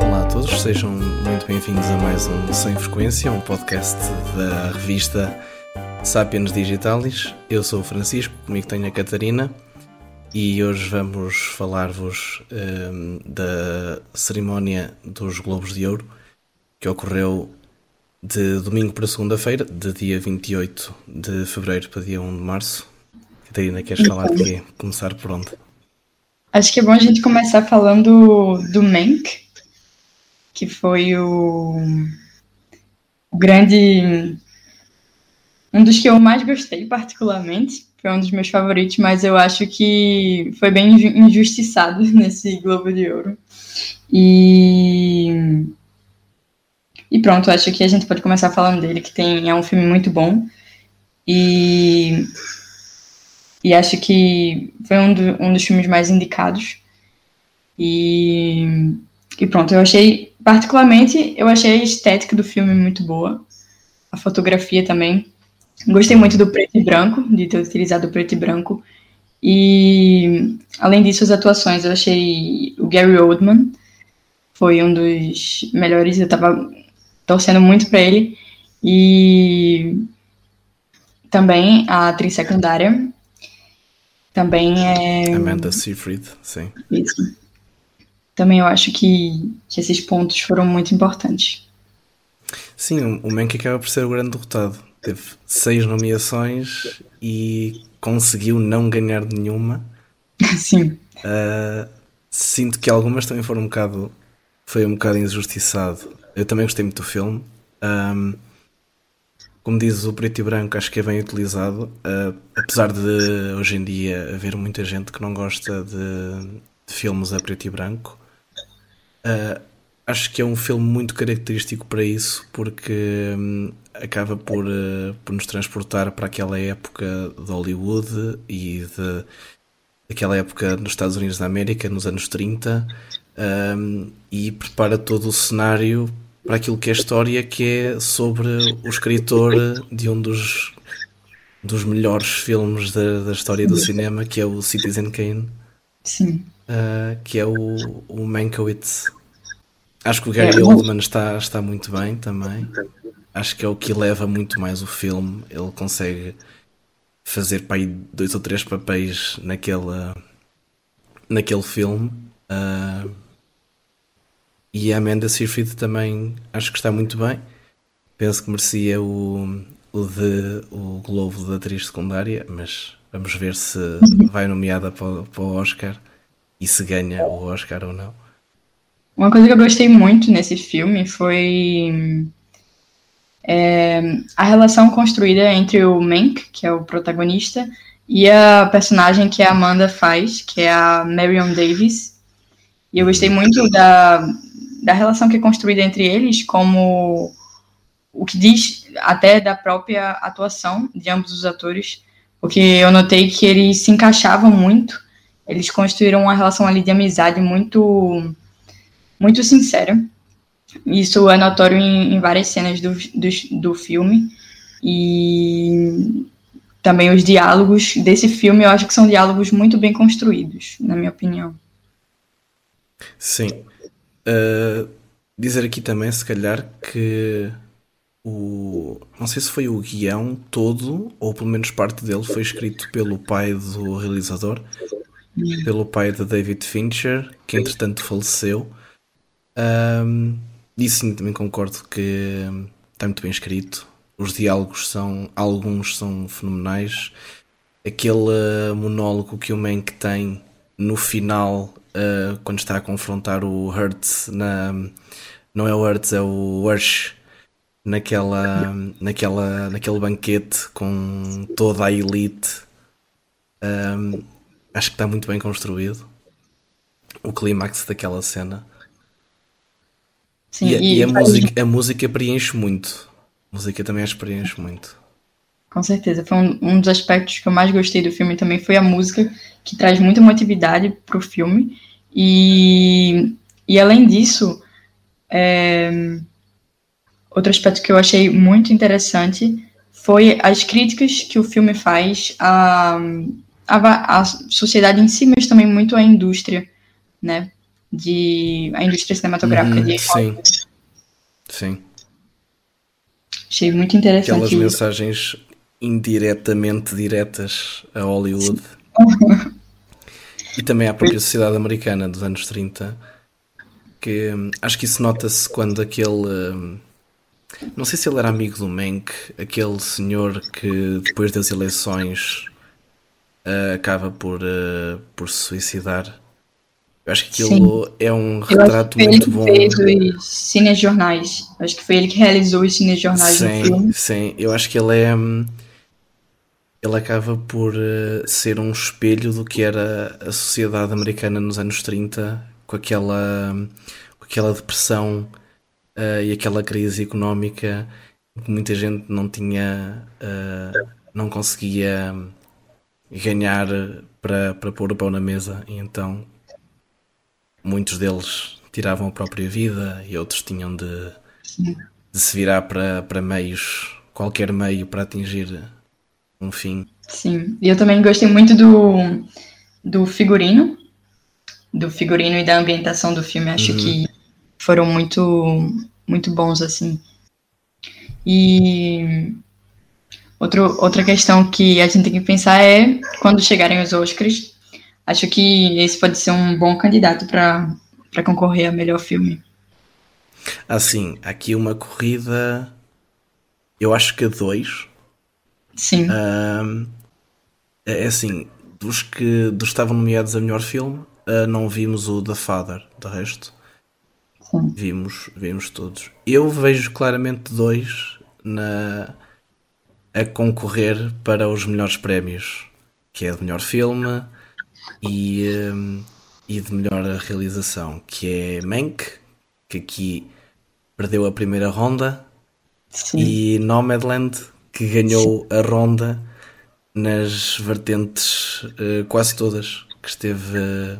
Olá a todos, sejam muito bem-vindos a mais um Sem Frequência, um podcast da revista Sapiens Digitalis. Eu sou o Francisco, comigo tenho a Catarina e hoje vamos falar-vos um, da cerimónia dos Globos de Ouro que ocorreu de domingo para segunda-feira, de dia 28 de fevereiro para dia 1 de março. Catarina, queres falar de quê? Começar por onde? Acho que é bom a gente começar falando do Mank, que foi o, o grande. Um dos que eu mais gostei, particularmente. Foi um dos meus favoritos, mas eu acho que foi bem injustiçado nesse Globo de Ouro. E. E pronto, acho que a gente pode começar falando dele, que tem, é um filme muito bom. E e acho que foi um, do, um dos filmes mais indicados. E, e pronto, eu achei, particularmente, eu achei a estética do filme muito boa. A fotografia também. Gostei muito do preto e branco, de ter utilizado o preto e branco. E, além disso, as atuações. Eu achei o Gary Oldman foi um dos melhores. Eu tava torcendo muito para ele. E também a atriz secundária, também é. Amanda Seyfried, sim. Isso. Também eu acho que, que esses pontos foram muito importantes. Sim, o Mank acaba por ser o grande derrotado. Teve seis nomeações e conseguiu não ganhar nenhuma. Sim. Uh, sinto que algumas também foram um bocado. Foi um bocado injustiçado. Eu também gostei muito do filme. Um, como dizes, o preto e branco acho que é bem utilizado, uh, apesar de hoje em dia haver muita gente que não gosta de, de filmes a preto e branco. Uh, acho que é um filme muito característico para isso, porque um, acaba por, uh, por nos transportar para aquela época de Hollywood e de aquela época nos Estados Unidos da América, nos anos 30, um, e prepara todo o cenário para aquilo que é a história, que é sobre o escritor de um dos, dos melhores filmes da, da história do cinema, que é o Citizen Kane. Sim. Uh, que é o, o Mankiewicz. Acho que o Gary é, Oldman está, está muito bem também. Acho que é o que leva muito mais o filme. Ele consegue fazer para aí dois ou três papéis naquele, naquele filme. Uh, e a Amanda Seyfried também acho que está muito bem. Penso que merecia o, o, de, o Globo de atriz secundária, mas vamos ver se vai nomeada para, para o Oscar e se ganha o Oscar ou não. Uma coisa que eu gostei muito nesse filme foi é, a relação construída entre o Mank, que é o protagonista, e a personagem que a Amanda faz, que é a Marion Davis. E eu gostei muito da, da relação que é construída entre eles, como o que diz até da própria atuação de ambos os atores, porque eu notei que eles se encaixavam muito, eles construíram uma relação ali de amizade muito, muito sincera. Isso é notório em, em várias cenas do, do, do filme, e também os diálogos desse filme eu acho que são diálogos muito bem construídos, na minha opinião. Sim, Uh, dizer aqui também, se calhar, que o. Não sei se foi o guião todo, ou pelo menos parte dele, foi escrito pelo pai do realizador, pelo pai de David Fincher, que entretanto faleceu. Um, e sim, também concordo que está muito bem escrito. Os diálogos são. Alguns são fenomenais. Aquele monólogo que o Mank tem no final uh, quando está a confrontar o Hertz na. Não é o Hertz, é o Ursh naquela, naquela, naquele banquete com toda a elite. Um, acho que está muito bem construído. O clímax daquela cena. Sim, e, e, e a, música, a música preenche muito. A música também as preenche muito. Com certeza. Foi um, um, dos aspectos que eu mais gostei do filme também foi a música, que traz muita emotividade para o filme. E, e além disso, é, outro aspecto que eu achei muito interessante foi as críticas que o filme faz à, à, à sociedade em si, mas também muito à indústria, né? de a indústria cinematográfica Uhum, de sim. Sim. Achei muito interessante Aquelas mensagens indiretamente diretas a Hollywood. e também à própria sociedade americana dos anos 30. Que hum, acho que isso nota-se quando aquele. hum, não sei se ele era amigo do Mank, aquele senhor que depois das eleições ah, acaba por, ah, por se suicidar. Eu acho que aquilo é um retrato ele muito que bom. fez os cinejornais. Acho que foi ele que realizou os cinejornais no Sim, filme. sim. Eu acho que ele é. Ele acaba por eh, ser um espelho do que era a sociedade americana nos anos 30, com aquela, com aquela depressão eh, e aquela crise económica que muita gente não tinha. eh, não conseguia ganhar para, para pôr o pão na mesa, e então muitos deles tiravam a própria vida e outros tinham de de se virar para, para meios, qualquer meio para atingir fim. Sim. E eu também gostei muito do, do figurino. Do figurino e da ambientação do filme. Acho Uhum. que foram muito, muito bons, assim. E outro, outra questão que a gente tem que pensar é quando chegarem os Oscars. Acho que esse pode ser um bom candidato para concorrer a melhor filme. Assim, aqui uma corrida, eu acho que a dois. Sim, Ahm, é assim, dos que, dos que estavam nomeados a melhor filme, ah, não vimos o The Father, de resto. sim. Vimos, vimos todos. Eu vejo claramente dois na, a concorrer para os melhores prémios, que é de melhor filme e, e de melhor realização, que é Mank, que aqui perdeu a primeira ronda, sim. e Nomadland, que ganhou a ronda nas vertentes eh, quase todas que esteve, eh,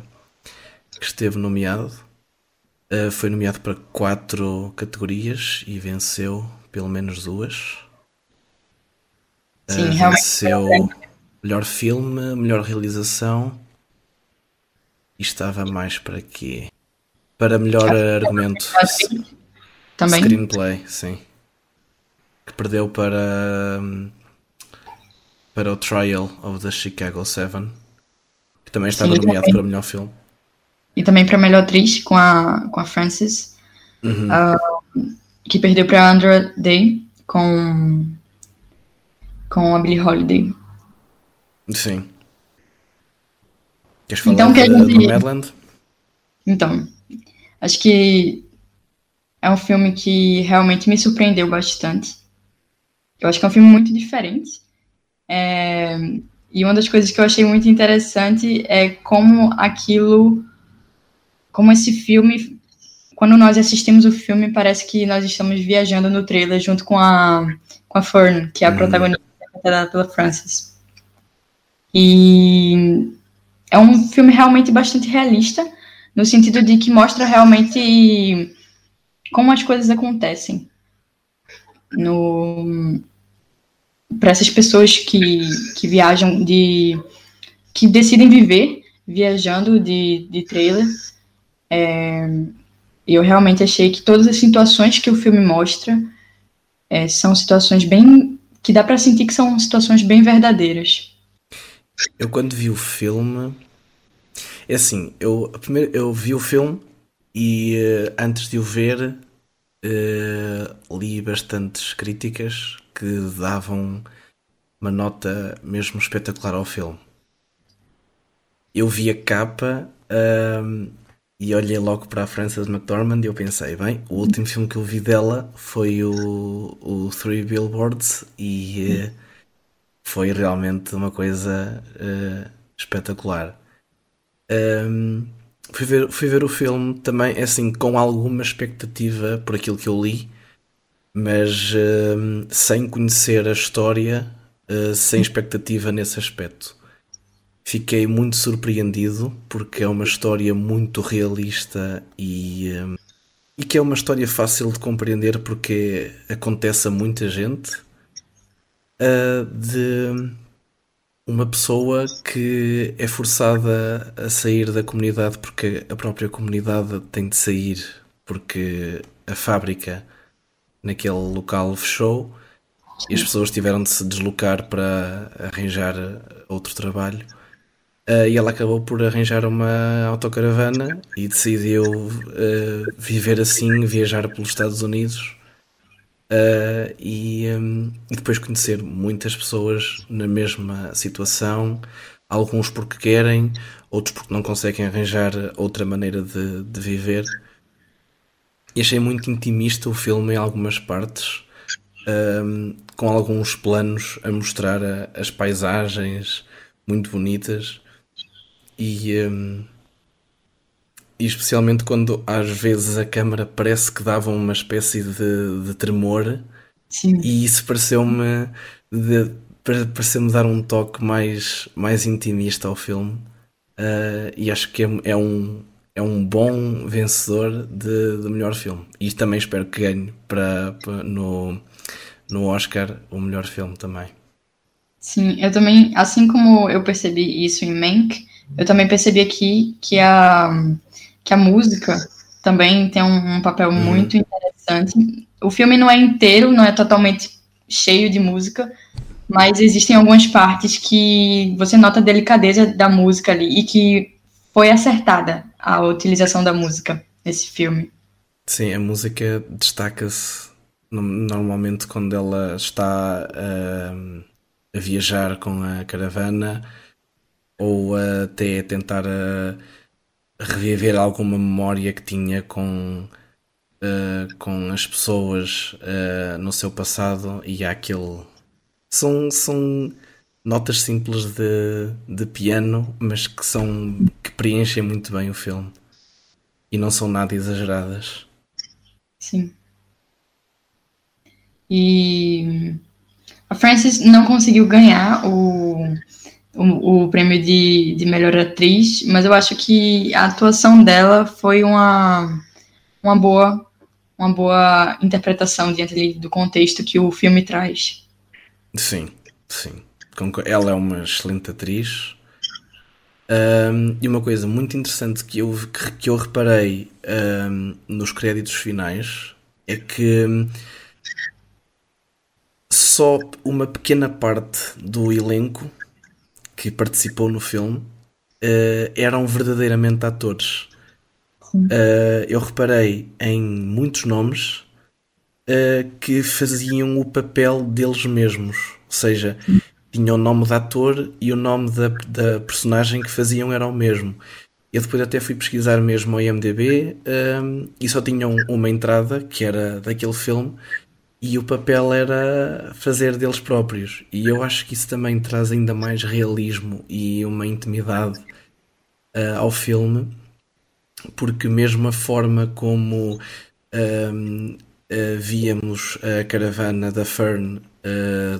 que esteve nomeado. Eh, foi nomeado para quatro categorias e venceu pelo menos duas. Eh, Sim, venceu melhor filme, melhor realização e estava mais para quê? Para melhor argumento. Também. Screenplay, sim. Que perdeu para. hum, para o Trial of the Chicago Seven. Que também estava Sim, nomeado também. para melhor filme. E também para melhor atriz com a, com a Frances, Uhum. ah, que perdeu para Andra Day com, com a Billie Holiday. Sim. Queres falar Então, que de- gente- do Madland? Então, acho que é um filme que realmente me surpreendeu bastante. Eu acho que é um filme muito diferente. É, E uma das coisas que eu achei muito interessante é como aquilo, como esse filme, quando nós assistimos o filme, parece que nós estamos viajando no trailer junto com a, com a Fern, que é a Uhum. protagonista interpretada pela Frances. E é um filme realmente bastante realista, no sentido de que mostra realmente como as coisas acontecem no para essas pessoas que, que viajam de que decidem viver viajando de, de trailer é, eu realmente achei que todas as situações que o filme mostra é, são situações bem que dá para sentir que são situações bem verdadeiras Eu quando vi o filme. É assim, eu, primeiro, eu vi o filme e eh, antes de o ver eh, li bastantes críticas que davam uma nota mesmo espetacular ao filme. Eu vi a capa ahm, e olhei logo para a Frances McDormand e eu pensei, bem, o último filme que eu vi dela foi o, o Three Billboards e eh, foi realmente uma coisa eh, espetacular. Ahm, fui, ver, fui ver o filme também, assim, com alguma expectativa por aquilo que eu li, mas ahm, sem conhecer a história, ah, sem expectativa nesse aspecto. Fiquei muito surpreendido porque é uma história muito realista e, ahm, e que é uma história fácil de compreender porque acontece a muita gente. ah, de uma pessoa que é forçada a sair da comunidade porque a própria comunidade tem de sair porque a fábrica naquele local fechou e as pessoas tiveram de se deslocar para arranjar outro trabalho. Uh, e ela acabou por arranjar uma autocaravana e decidiu uh, viver assim, viajar pelos Estados Unidos uh, e, um, e, depois conhecer muitas pessoas na mesma situação, alguns porque querem, outros porque não conseguem arranjar outra maneira de, de viver. E achei muito intimista o filme em algumas partes, um, com alguns planos a mostrar a, as paisagens muito bonitas e, um, e especialmente quando às vezes a câmera parece que dava uma espécie de, de tremor. Sim. e isso pareceu-me pareceu-me dar um toque mais, mais intimista ao filme. Uh, e acho que é, é, um é um bom vencedor de, de melhor filme. E também espero que ganhe para, para no, no Oscar o melhor filme também. Sim, eu também, assim como eu percebi isso em Mank, eu também percebi aqui que a, que a música também tem um, um papel uhum. muito interessante. O filme não é inteiro, não é totalmente cheio de música, mas existem algumas partes que você nota a delicadeza da música ali e que foi acertada a utilização da música nesse filme. Sim, a música destaca-se normalmente quando ela está uh, a viajar com a caravana ou até tentar uh, reviver alguma memória que tinha com, uh, com as pessoas uh, no seu passado e há aquele. São, são notas simples de, de piano, mas que são que preenchem muito bem o filme e não são nada exageradas. Sim. E a Frances não conseguiu ganhar o o, o prêmio de, de melhor atriz, mas eu acho que a atuação dela foi uma, uma boa uma boa interpretação diante do contexto que o filme traz. Sim, sim. Ela é uma excelente atriz. Um, e uma coisa muito interessante que eu, que eu reparei um, nos créditos finais é que só uma pequena parte do elenco que participou no filme uh, eram verdadeiramente atores. Uh, eu reparei em muitos nomes uh, que faziam o papel deles mesmos, ou seja, tinham o nome de ator e o nome da, da personagem que faziam era o mesmo. Eu depois até fui pesquisar mesmo ao IMDB um, e só tinham uma entrada que era daquele filme e o papel era fazer deles próprios. E eu acho que isso também traz ainda mais realismo e uma intimidade uh, ao filme, porque mesmo a forma como uh, uh, víamos a caravana da Fern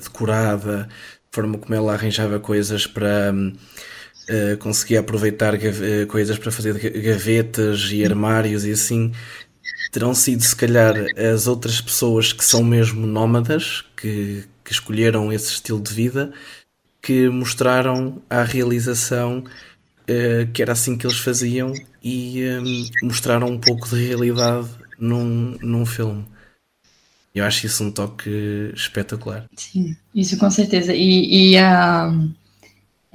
decorada, a forma como ela arranjava coisas para. Uh, conseguia aproveitar coisas para fazer gavetas e armários e assim terão sido se calhar as outras pessoas que são mesmo nómadas, que, que escolheram esse estilo de vida, que mostraram à realização uh, que era assim que eles faziam e um, mostraram um pouco de realidade num, num filme. Eu acho isso um toque espetacular. Sim, isso com certeza. E, e.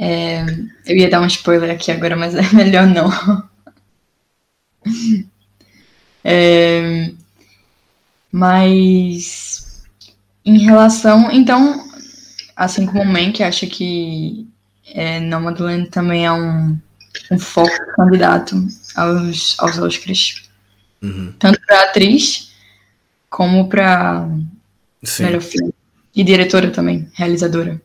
É, eu ia dar um spoiler aqui agora, mas é melhor não. É, mas em relação, então, assim como o Mank acha que é, Nomadland também é um, um foco candidato aos, aos Oscars. Uhum. Tanto para atriz como para melhor filme. E diretora também, realizadora.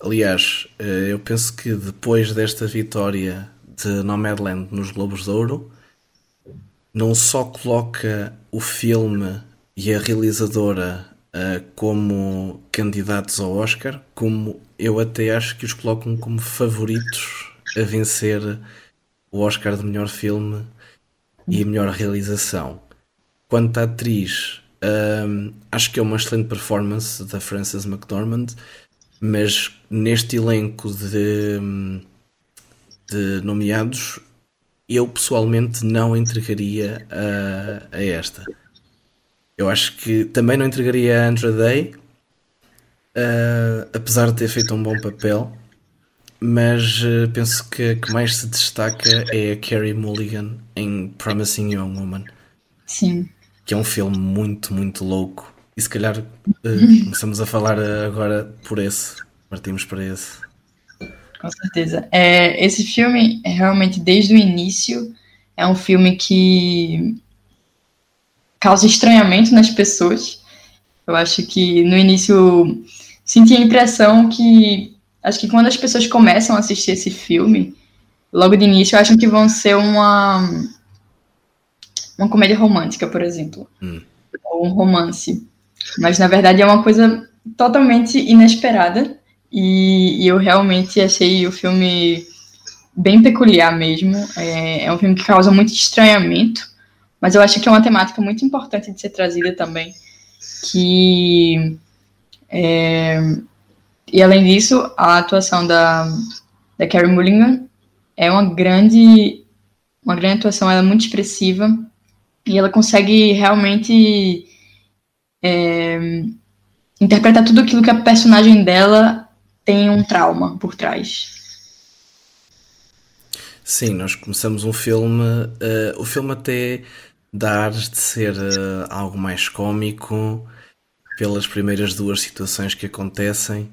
Aliás, eh, eu penso que depois desta vitória de Nomadland nos Globos de Ouro, não só coloca o filme e a realizadora uh, como candidatos ao Oscar, como eu até acho que os colocam como favoritos a vencer o Oscar de melhor filme e melhor realização. Quanto à atriz, um, acho que é uma excelente performance da Frances McDormand. mas neste elenco de, de nomeados, eu pessoalmente não entregaria a, a esta. Eu acho que também não entregaria a Andra Day, uh, apesar de ter feito um bom papel, mas uh, penso que a que mais se destaca é a Carrie Mulligan em Promising Young Woman. Sim. Que é um filme muito, muito louco. E se calhar uh, começamos a falar agora por esse. Partimos para esse. Com certeza. É, esse filme, é realmente, desde o início, é um filme que causa estranhamento nas pessoas. Eu acho que no início senti a impressão que acho que quando as pessoas começam a assistir esse filme, logo de início acham que vão ser uma uma comédia romântica, por exemplo, hum. ou um romance. Mas na verdade é uma coisa totalmente inesperada e, e eu realmente achei o filme bem peculiar mesmo. É, é um filme que causa muito estranhamento, mas eu acho que é uma temática muito importante de ser trazida também, que é, e além disso, a atuação da, da Carrie Mulligan é uma grande uma grande atuação, ela é muito expressiva e ela consegue realmente é, interpretar tudo aquilo que a personagem dela tem um trauma por trás. Sim, nós começamos um filme, uh, o filme até dá ares de ser uh, algo mais cômico pelas primeiras duas situações que acontecem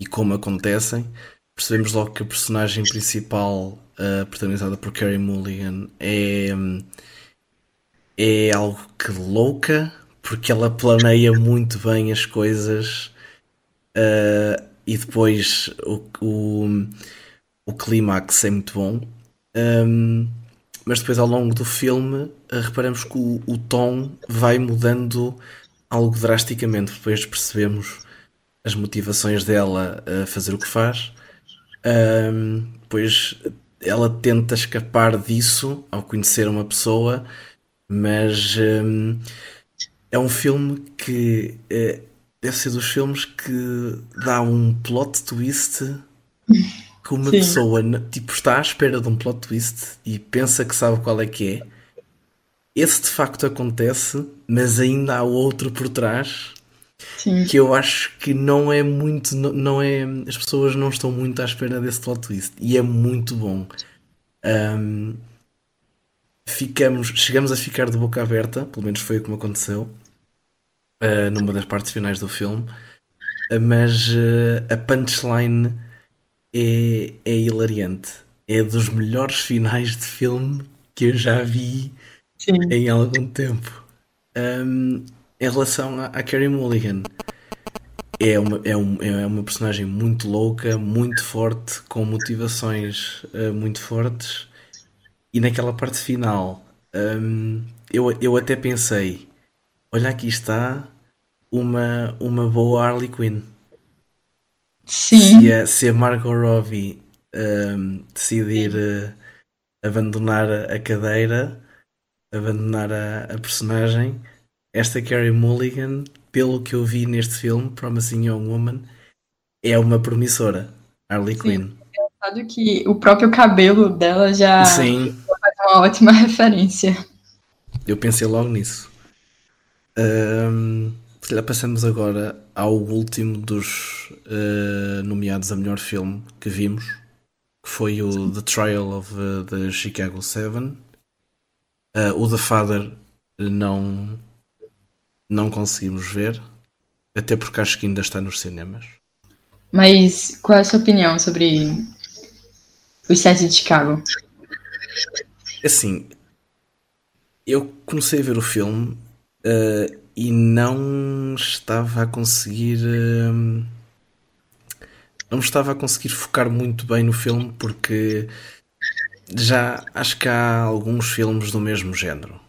e como acontecem. Percebemos logo que a personagem principal, uh, protagonizada por Carrie Mulligan, é, é algo que louca, porque ela planeia muito bem as coisas uh, e depois o, o, o clímax é muito bom. Um, mas depois ao longo do filme uh, reparamos que o, o, tom vai mudando algo drasticamente. Depois percebemos as motivações dela a fazer o que faz. Um, depois ela tenta escapar disso ao conhecer uma pessoa, mas um, é um filme que é, deve ser dos filmes que dá um plot twist que uma Sim. pessoa tipo, está à espera de um plot twist e pensa que sabe qual é que é. Esse de facto acontece, mas ainda há outro por trás Sim. que eu acho que não é muito, não é, as pessoas não estão muito à espera desse plot twist e é muito bom. Um, ficamos, chegamos a ficar de boca aberta, pelo menos foi o que me aconteceu uh, numa das partes finais do filme, uh, mas uh, a punchline é, é hilariante. É dos melhores finais de filme que eu já vi Sim. em algum tempo. Um, em relação à, Carrie Mulligan, é uma, é, um, é uma personagem muito louca, muito forte, com motivações uh, muito fortes. E naquela parte final, um, eu, eu até pensei: olha, aqui está uma, uma boa Harley Quinn. Sim. Se a, se a Margot Robbie um, decidir uh, abandonar a cadeira, abandonar a, a personagem esta Carrie Mulligan, pelo que eu vi neste filme, Promising Young Woman, é uma promissora, Harley Sim, Quinn. É engraçado que o próprio cabelo dela já Sim. faz uma ótima referência. Eu pensei logo nisso. Um, passamos agora ao último dos uh, nomeados a melhor filme que vimos, que foi o Sim. The Trial of uh, the Chicago Seven. Uh, o The Father não não conseguimos ver, até porque acho que ainda está nos cinemas. Mas qual é a sua opinião sobre os sete de Chicago? Assim, eu comecei a ver o filme uh, e não estava a conseguir. Uh, não estava a conseguir focar muito bem no filme porque já acho que há alguns filmes do mesmo género.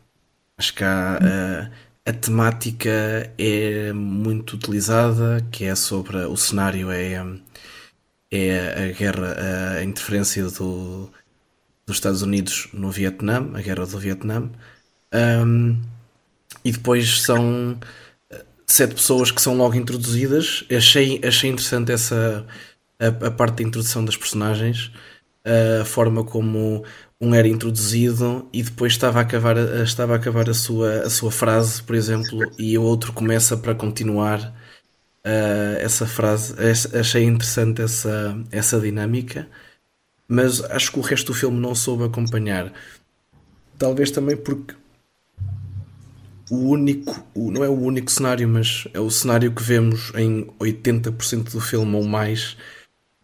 Acho que há. Uh, a temática é muito utilizada, que é sobre o cenário é, é a guerra, a interferência do, dos Estados Unidos no Vietnã, a guerra do Vietnã, um, e depois são sete pessoas que são logo introduzidas. Achei, achei interessante essa a, a parte da introdução das personagens, a forma como um era introduzido e depois estava a acabar, estava a, acabar a, sua, a sua frase, por exemplo, e o outro começa para continuar uh, essa frase. Achei interessante essa, essa dinâmica, mas acho que o resto do filme não soube acompanhar. Talvez também porque o único, não é o único cenário, mas é o cenário que vemos em 80% do filme ou mais,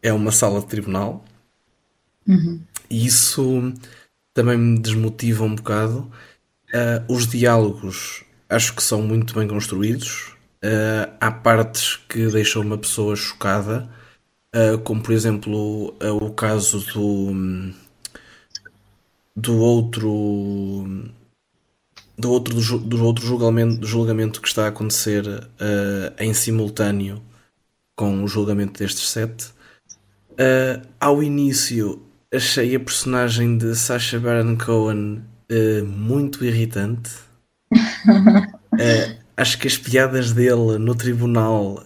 é uma sala de tribunal. Uhum. E isso também me desmotiva um bocado. Uh, os diálogos acho que são muito bem construídos. Uh, há partes que deixam uma pessoa chocada, uh, como por exemplo o caso do, do outro do outro, do, do outro julgamento, julgamento que está a acontecer uh, em simultâneo com o julgamento destes sete. Uh, ao início achei a personagem de Sacha Baron Cohen uh, muito irritante. acho que as piadas dele no tribunal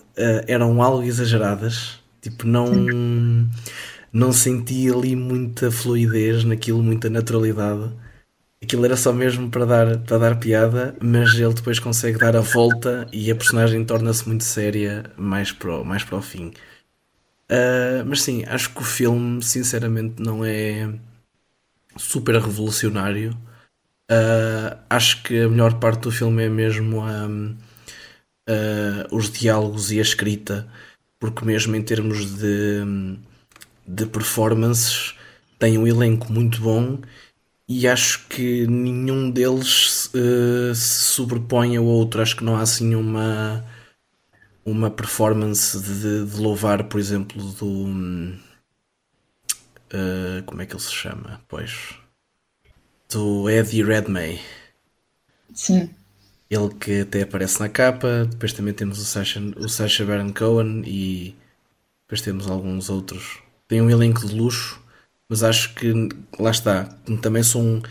eram algo exageradas. Tipo, não, não senti ali muita fluidez naquilo, muita naturalidade aquilo era só mesmo para dar, para dar piada, mas ele depois consegue dar a volta e a personagem torna-se muito séria mais para o, mais para o fim. Uh, mas sim, acho que o filme, sinceramente, não é super revolucionário. Uh, acho que a melhor parte do filme é mesmo um, uh, os diálogos e a escrita, porque, mesmo em termos de, de performances, tem um elenco muito bom e acho que nenhum deles uh, se sobrepõe ao outro. Acho que não há assim uma uma performance de, de louvar, por exemplo, do uh, como é que ele se chama? Pois do Eddie Redmayne. Sim. Ele que até aparece na capa. Depois também temos o Sacha, o Sacha Baron Cohen e depois temos alguns outros. Tem um elenco de luxo mas acho que lá está, também são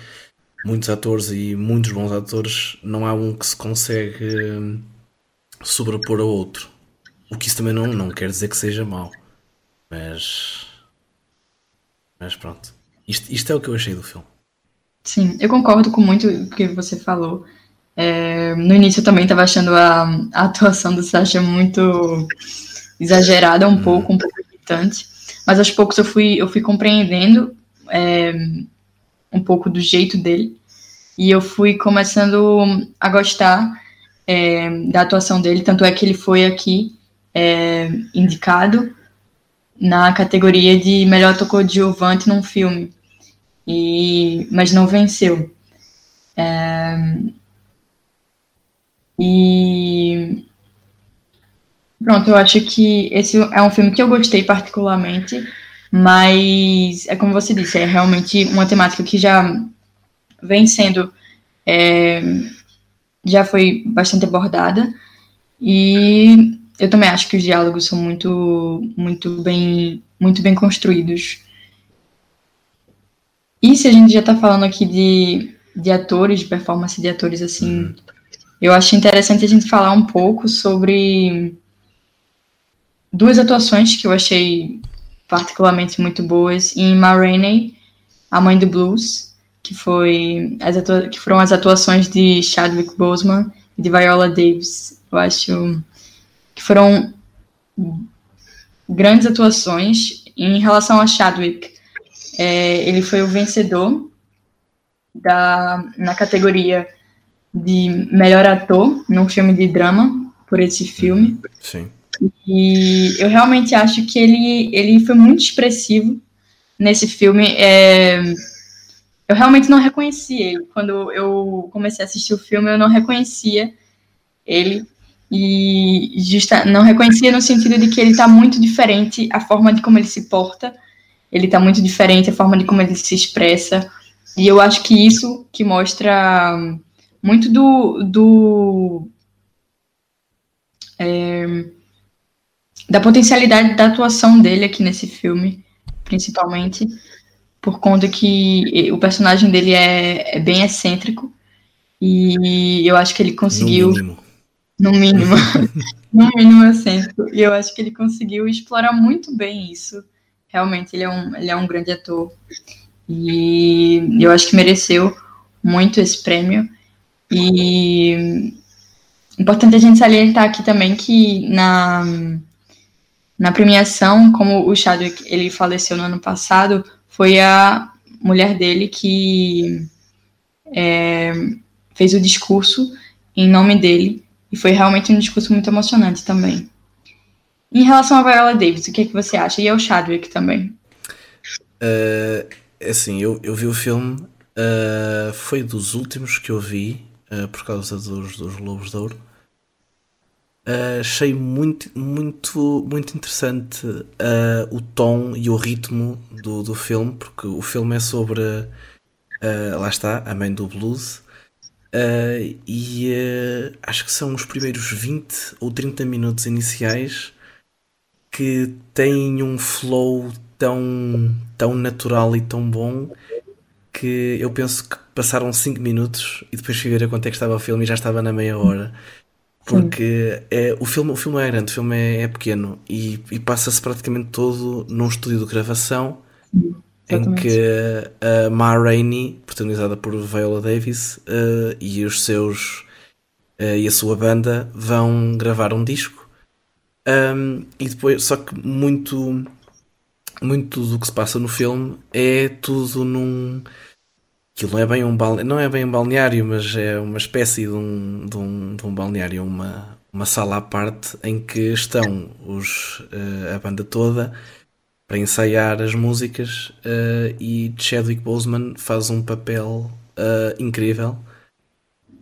muitos atores e muitos bons atores, não há um que se consegue hum, sobrepor ao outro. O que isso também não, não quer dizer que seja mau, mas, mas pronto. Isto, isto é o que eu achei do filme. Sim, eu concordo com muito o que você falou. É, no início eu também estava achando a, a, atuação do Sasha muito exagerada, um hum. pouco, um pouco irritante mas aos poucos eu fui, eu fui compreendendo é, um pouco do jeito dele. E eu fui começando a gostar é, da atuação dele, tanto é que ele foi aqui é, indicado na categoria de melhor de coadjuvante num filme, e, mas não venceu. É, e Pronto, eu acho que esse é um filme que eu gostei particularmente, mas é como você disse, é realmente uma temática que já vem sendo é, já foi bastante abordada e eu também acho que os diálogos são muito muito bem muito bem construídos. E se a gente já está falando aqui de, de atores, de performance de atores assim, uhum. eu acho interessante a gente falar um pouco sobre duas atuações que eu achei particularmente muito boas em Ma Rainey, A Mãe do Blues, que, foi as que foram as atuações de Chadwick Boseman e de Viola Davis. Eu acho que foram grandes atuações. Em relação a Chadwick, é, ele foi o vencedor da, na categoria de melhor ator num filme de drama por esse filme. Sim. E eu realmente acho que ele, ele foi muito expressivo nesse filme. É, eu realmente não reconheci ele. Quando eu comecei a assistir o filme, eu não reconhecia ele. E justa, não reconhecia no sentido de que ele está muito diferente, a forma de como ele se porta, ele está muito diferente, a forma de como ele se expressa. E eu acho que isso que mostra muito do, do é, da potencialidade da atuação dele aqui nesse filme, principalmente, por conta que o personagem dele é, é bem excêntrico e eu acho que ele conseguiu. No mínimo. no mínimo eu sinto. E eu acho que ele conseguiu explorar muito bem isso. Realmente, ele é um, ele é um grande ator. E eu acho que mereceu muito esse prêmio. E importante a gente salientar aqui também que na, na premiação, como o Chadwick ele faleceu no ano passado, foi a mulher dele que é, fez o discurso em nome dele e foi realmente um discurso muito emocionante também. Em relação a Viola Davis, o que, é que você acha? E ao Chadwick também? Uh, assim, eu, eu vi o filme, uh, foi dos últimos que eu vi, uh, por causa dos, dos Globos de Ouro. Uh, achei muito, muito, muito interessante uh, o tom e o ritmo do, do filme, porque o filme é sobre, uh, lá está, a mãe do blues, e acho que são os primeiros 20 ou 30 minutos iniciais que têm um flow tão, tão natural e tão bom que eu penso que passaram 5 minutos e depois fui ver a quanto é que estava o filme e já estava na meia hora. Porque é, o, filme, o filme é grande, o filme é, é pequeno e, e passa-se praticamente todo num estúdio de gravação Sim, em que a Ma Rainey, protagonizada por Viola Davis, uh, e os seus uh, e a sua banda vão gravar um disco. Um, e depois, só que muito, muito do que se passa no filme é tudo num Aquilo não é bem um balneário, não é bem um balneário, mas é uma espécie de um, de um, de um balneário, uma, uma sala à parte em que estão os, uh, a banda toda para ensaiar as músicas uh, e Chadwick Boseman faz um papel uh, incrível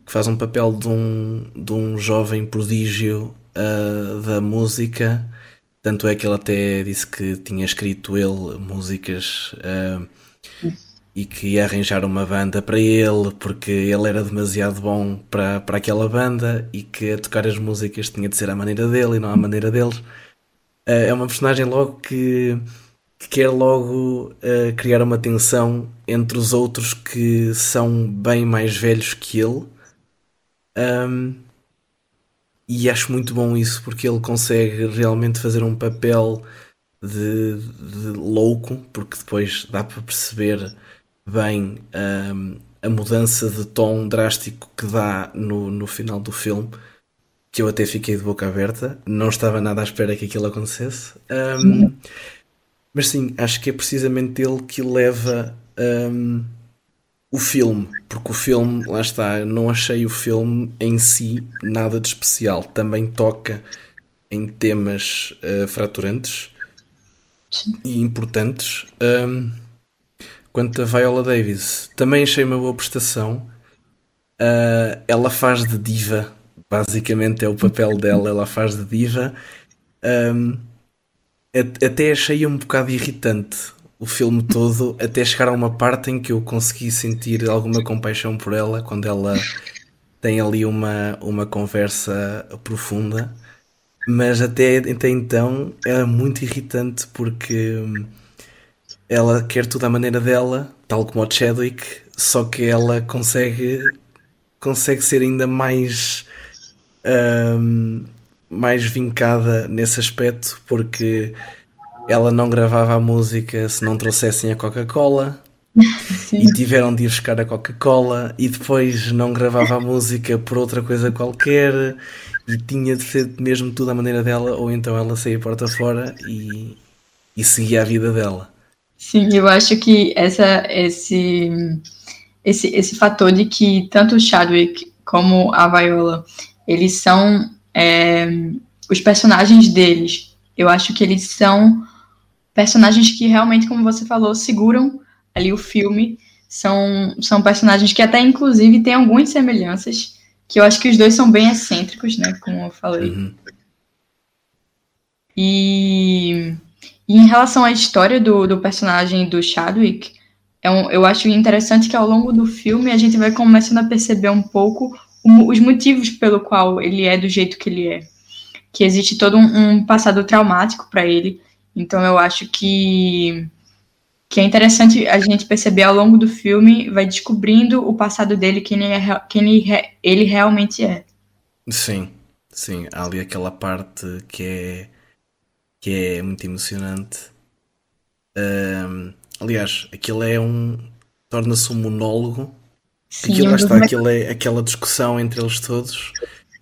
que faz um papel de um, de um jovem prodígio da música. Tanto é que ele até disse que tinha escrito ele músicas e que ia arranjar uma banda para ele porque ele era demasiado bom para, para aquela banda e que a tocar as músicas tinha de ser à maneira dele e não à maneira deles. Uh, é uma personagem logo que, que quer logo uh, criar uma tensão entre os outros que são bem mais velhos que ele. Um, e acho muito bom isso porque ele consegue realmente fazer um papel de, de louco, porque depois dá para perceber bem um, a mudança de tom drástico que dá no, no final do filme, que eu até fiquei de boca aberta, não estava nada à espera que aquilo acontecesse. Um, mas sim, acho que é precisamente ele que leva um, o filme, porque o filme, lá está, não achei o filme em si nada de especial. Também toca em temas uh, fraturantes e importantes. Um, Quanto a Viola Davis, também achei uma boa prestação. Uh, ela faz de diva, basicamente é o papel dela, ela faz de diva. Um, até achei um bocado irritante o filme todo, até chegar a uma parte em que eu consegui sentir alguma compaixão por ela, quando ela tem ali uma, uma conversa profunda. Mas até, até então era muito irritante porque ela quer tudo à maneira dela, tal como o Chadwick, só que ela consegue consegue ser ainda mais um, mais vincada nesse aspecto porque ela não gravava a música se não trouxessem a Coca-Cola e tiveram de ir buscar a Coca-Cola e depois não gravava a música por outra coisa qualquer e tinha de ser mesmo tudo à maneira dela ou então ela saía porta fora e, e seguia a vida dela. Sim, eu acho que essa, esse, esse, esse fator de que tanto o Chadwick como a Viola, eles são é, os personagens deles. Eu acho que eles são personagens que realmente, como você falou, seguram ali o filme. São, são personagens que até, inclusive, têm algumas semelhanças, que eu acho que os dois são bem excêntricos, né, como eu falei. Uhum. E e em relação à história do, do personagem do Chadwick, é um, eu acho interessante que ao longo do filme a gente vai começando a perceber um pouco o, os motivos pelo qual ele é do jeito que ele é. Que existe todo um, um passado traumático para ele. Então eu acho que, que é interessante a gente perceber ao longo do filme, vai descobrindo o passado dele, quem ele, é, quem ele, ele realmente é. Sim, Sim, há ali aquela parte que é, que é muito emocionante. Um, aliás, aquilo é um. torna-se um monólogo. Sim, aquilo lá está, aquilo é aquela discussão entre eles todos,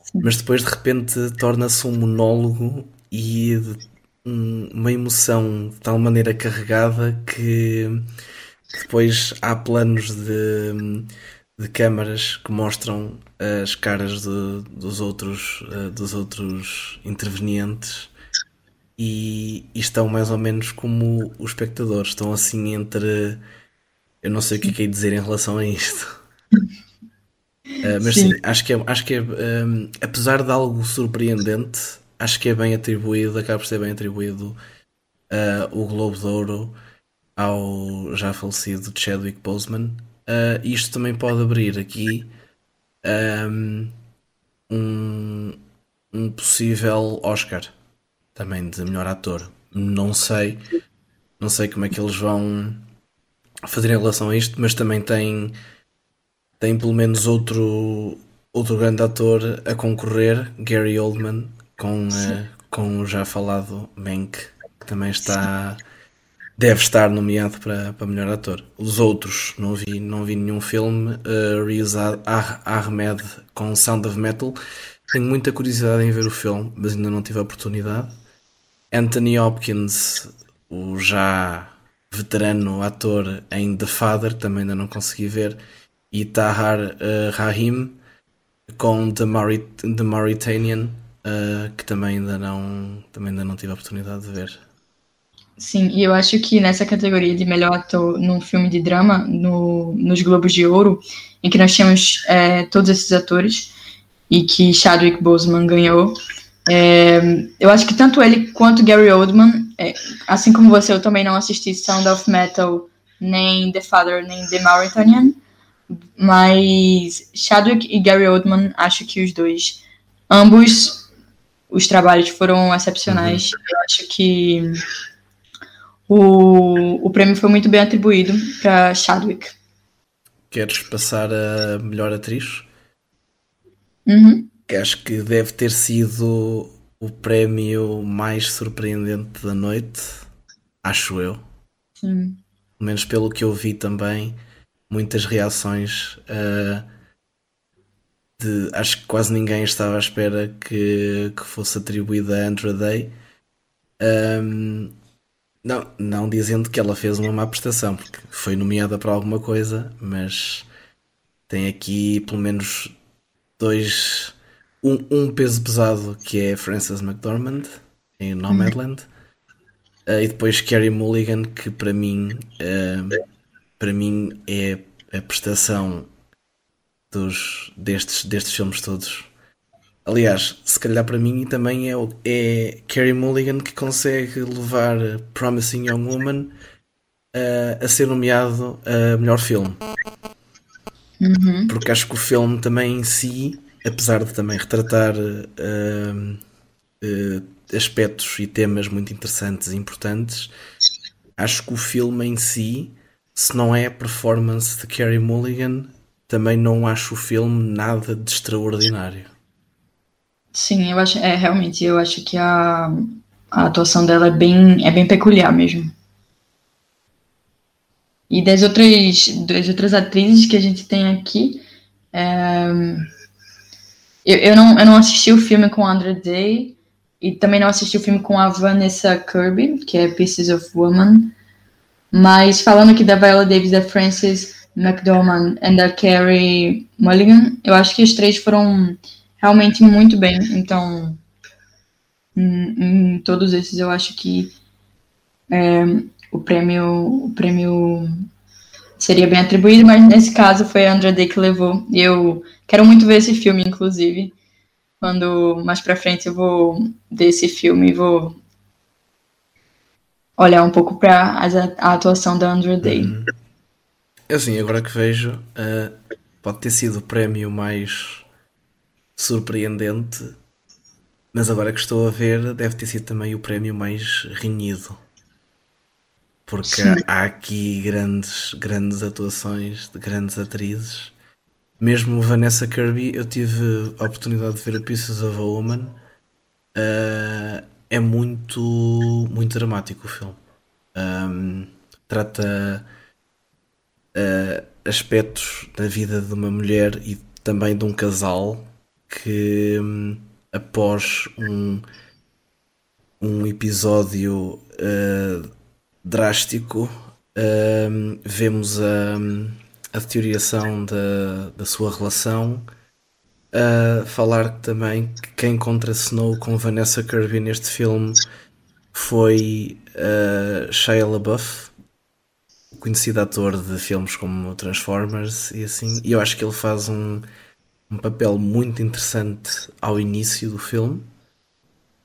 Sim. mas depois de repente torna-se um monólogo e uma emoção de tal maneira carregada que depois há planos de, de câmaras que mostram as caras de, dos, outros, eh, dos outros intervenientes e, e, estão mais ou menos como os espectadores, estão assim entre. Eu não sei o que é que é dizer em relação a isto. Uh, mas sim. sim, acho que é, acho que é um, apesar de algo surpreendente, acho que é bem atribuído, acaba por ser bem atribuído uh, o Globo de Ouro ao já falecido Chadwick Boseman. Uh, isto também pode abrir aqui um, um possível Oscar também de melhor ator. Não sei, não sei como é que eles vão fazer em relação a isto, mas também tem, tem pelo menos outro, outro grande ator a concorrer, Gary Oldman, com, uh, com o já falado Mank, que também está. Deve estar nomeado para, para melhor ator. Os outros, não vi, não vi nenhum filme. Uh, Riz Ahmed com Sound of Metal. Tenho muita curiosidade em ver o filme, mas ainda não tive a oportunidade. Anthony Hopkins, o já veterano ator em The Father, também ainda não consegui ver. E Tahar uh, Rahim com The, Marit The Mauritanian uh, que também ainda não também ainda não tive a oportunidade de ver. Sim, e eu acho que nessa categoria de melhor ator num filme de drama, no, nos Globos de Ouro, em que nós tínhamos é, todos esses atores e que Chadwick Boseman ganhou, é, eu acho que tanto ele quanto Gary Oldman, é, assim como você, eu também não assisti Sound of Metal, nem The Father, nem The Mauritanian, mas Chadwick e Gary Oldman, acho que os dois, ambos os trabalhos foram excepcionais. Uhum. Eu acho que o, o prêmio foi muito bem atribuído para Chadwick. Queres passar a melhor atriz? Uhum. Que acho que deve ter sido o prémio mais surpreendente da noite, acho eu. Sim. Pelo menos pelo que eu vi também, muitas reações. Uh, de, acho que quase ninguém estava à espera que, que fosse atribuída a Andrew Day. Um, não, não dizendo que ela fez uma má prestação, porque foi nomeada para alguma coisa, mas tem aqui pelo menos dois. Um, um peso pesado que é Frances McDormand em Nomadland. Uh, e depois Carrie Mulligan, que para mim, uh, para mim é a prestação dos, destes, destes filmes todos. Aliás, se calhar para mim também é, é Carrie Mulligan que consegue levar Promising Young Woman uh, a ser nomeado a melhor filme. Uhum. Porque acho que o filme também em si, apesar de também retratar uh, uh, aspectos e temas muito interessantes e importantes, acho que o filme em si, se não é a performance de Carrie Mulligan, também não acho o filme nada de extraordinário. Sim, eu acho, é, realmente, eu acho que a, a atuação dela é bem, é bem peculiar mesmo. E das outras, das outras atrizes que a gente tem aqui, é, eu, eu, não, eu não assisti o filme com a Day e também não assisti o filme com a Vanessa Kirby, que é Pieces of Woman. Mas falando aqui da Viola Davis da Frances McDormand e da Carrie Mulligan, eu acho que os três foram realmente muito bem. Então, em, em todos esses, eu acho que é, o prêmio, o prêmio seria bem atribuído, mas nesse caso foi a Andra Day que levou. E eu quero muito ver esse filme, inclusive. Quando mais pra frente eu vou ver esse filme e vou olhar um pouco para a atuação da Andra Day. É assim, agora que vejo, uh, pode ter sido o prémio mais surpreendente, mas agora que estou a ver, deve ter sido também o prémio mais renhido. Porque há aqui grandes, grandes atuações de grandes atrizes, mesmo Vanessa Kirby, eu tive a oportunidade de ver a Pieces of a Woman. Uh, é muito, muito dramático o filme. Um, trata uh, aspectos da vida de uma mulher e também de um casal que, um, após um, um episódio uh, drástico, uh, vemos a, a deterioração da, da sua relação. Uh, falar também que quem contracenou com Vanessa Kirby neste filme foi uh, Shia LaBeouf, conhecido ator de filmes como Transformers e assim. E eu acho que ele faz um, um papel muito interessante ao início do filme.